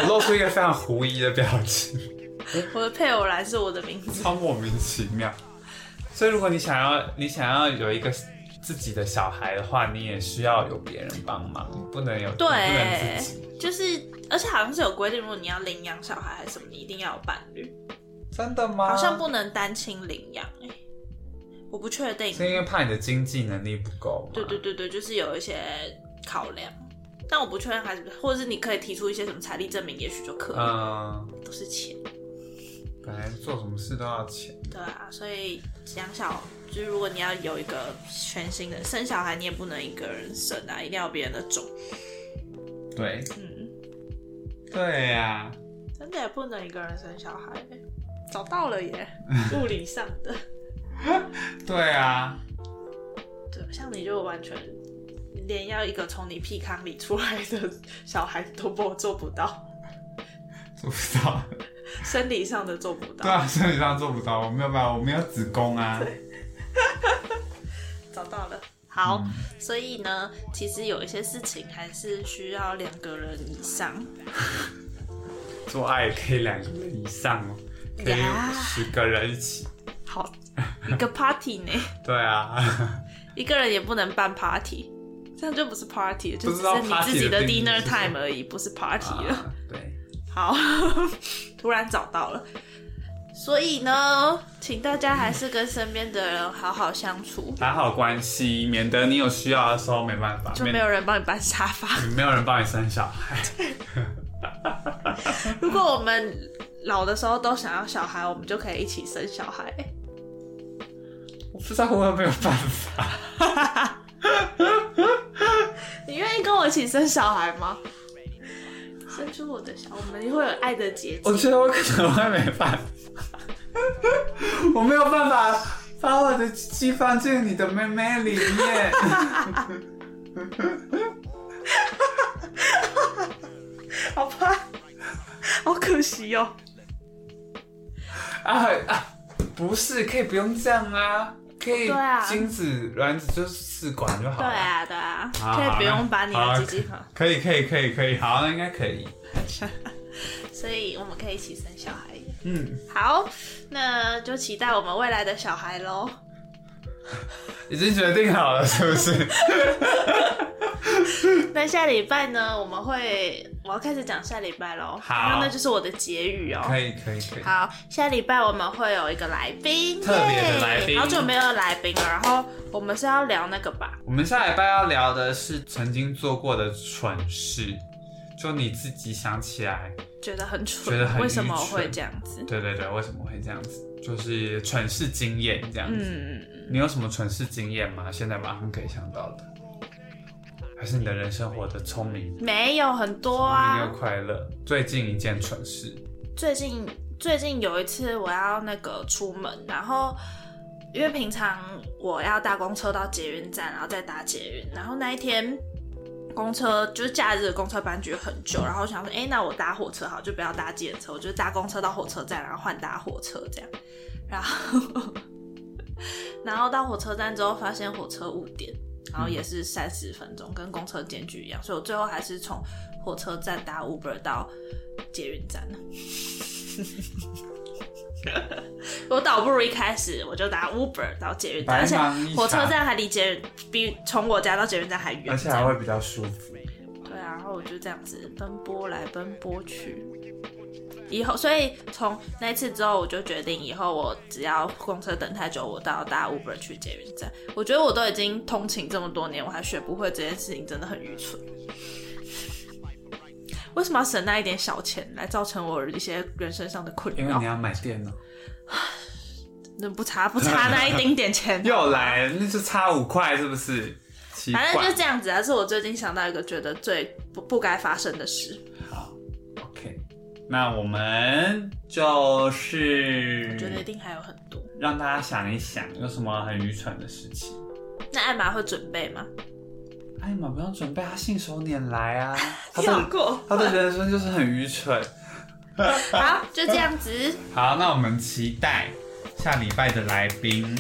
我 露出一个非常狐疑的表情，我的配偶栏是我的名字，超莫名其妙。所以，如果你想要你想要有一个自己的小孩的话，你也需要有别人帮忙，你不能有，你不能对自己。，就是，而且好像是有规定，如果你要领养小孩还是什么，你一定要有伴侣，真的吗？好像不能单亲领养哎、我不确定。是因为怕你的经济能力不够吗？对对对对，就是有一些考量，但我不确定还是，或者是你可以提出一些什么财力证明，也许就可以，嗯，都是钱。本来做什么事都要钱。对啊，所以养小就是如果你要有一个全新的生小孩，你也不能一个人生啊，一定要有别人的种。对嗯，对呀、真的也不能一个人生小孩欸。找到了耶，物理上的。对啊，像你就完全连要一个从你屁坑里出来的小孩都不做不到，做不到。生理上的做不到。对啊，生理上做不到，我没有办法，我没有子宫啊。找到了。好，嗯所以呢，其实有一些事情还是需要两个人以上。做爱可以两个人以上哦，可以呀十个人一起。好，一个 party 呢，对啊，一个人也不能办 party，这样就不是 party，就只是你自己的 dinner time 而已，不是 party 了。啊对，好，突然找到了。所以呢，请大家还是跟身边的人好好相处，打好关系，免得你有需要的时候没办法，就没有人帮你搬沙发。没有人帮你生小孩。如果我们老的时候都想要小孩，我们就可以一起生小孩。我不知道我有没有办法。你愿意跟我一起生小孩吗？生出我的小，我们会有爱的结晶。我觉得我可能会没办法，我没有办法把我的鸡鸡放进你的妹妹里面。好怕，好可惜哦。啊啊，不是，可以不用这样啊，可以对啊精子卵子就是试管就好了。对啊，对啊，好，可以不用把你好的鸡鸡放。可以，可以，可以，可以，好，那应该可以。所以我们可以一起生小孩。嗯，好，那就期待我们未来的小孩喽。已经决定好了，是不是？那下礼拜呢，我们会我要开始讲下礼拜喽。好那那就是我的结语哦。可以，可以，可以。好，下礼拜我们会有一个来宾，特别的来宾好久没有来宾了。然后我们是要聊那个吧？我们下礼拜要聊的是曾经做过的蠢事，就你自己想起来，觉得很蠢，觉得很为什么会这样子？对对对，为什么会这样子？就是蠢事经验这样子。嗯，你有什么蠢事经验吗？现在马上可以想到的，还是你的人生活得聪明、没有很多啊又。快乐？最近一件蠢事，最近最近有一次我要那个出门，然后因为平常我要搭公车到捷运站，然后再搭捷运，然后那一天公车就是假日的公车班局很久，然后我想说，哎、那我搭火车好，就不要搭计程车，我就搭公车到火车站，然后换搭火车这样，然后 然后到火车站之后发现火车误点。然后也是三十分钟，跟公车间距一样，所以我最后还是从火车站搭 Uber 到捷运站了。我倒不如一开始我就打 Uber 到捷运站，而且火车站还离捷运比从我家到捷运站还远，而且还会比较舒服。对啊，然后我就这样子奔波来奔波去。以后，所以从那次之后，我就决定以后我只要公车等太久，我都要搭 Uber 去捷运站。我觉得我都已经通勤这么多年，我还学不会这件事情，真的很愚蠢。为什么要省那一点小钱来造成我一些人生上的困扰因为你？要买电脑，那不差不差那一丁点钱，又来了，那就差五块，是不是？反正就是这样子啊。是我最近想到一个觉得最不不该发生的事。好，OK，那我们就是我觉得一定还有很多。让大家想一想，有什么很愚蠢的事情。那艾玛会准备吗？艾玛不用准备，她信手拈来啊，她跳的过。她的人生就是很愚蠢。好，就这样子，好，那我们期待下礼拜的来宾，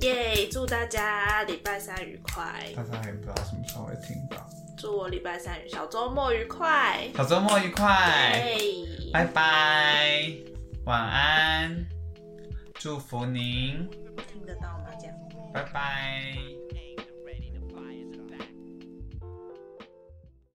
耶！祝大家礼拜三愉快，大家也不知道什么时候会听到。祝我礼拜三小周末愉快，小周末愉快，拜拜，晚安，祝福您，听得到吗？这样。拜拜。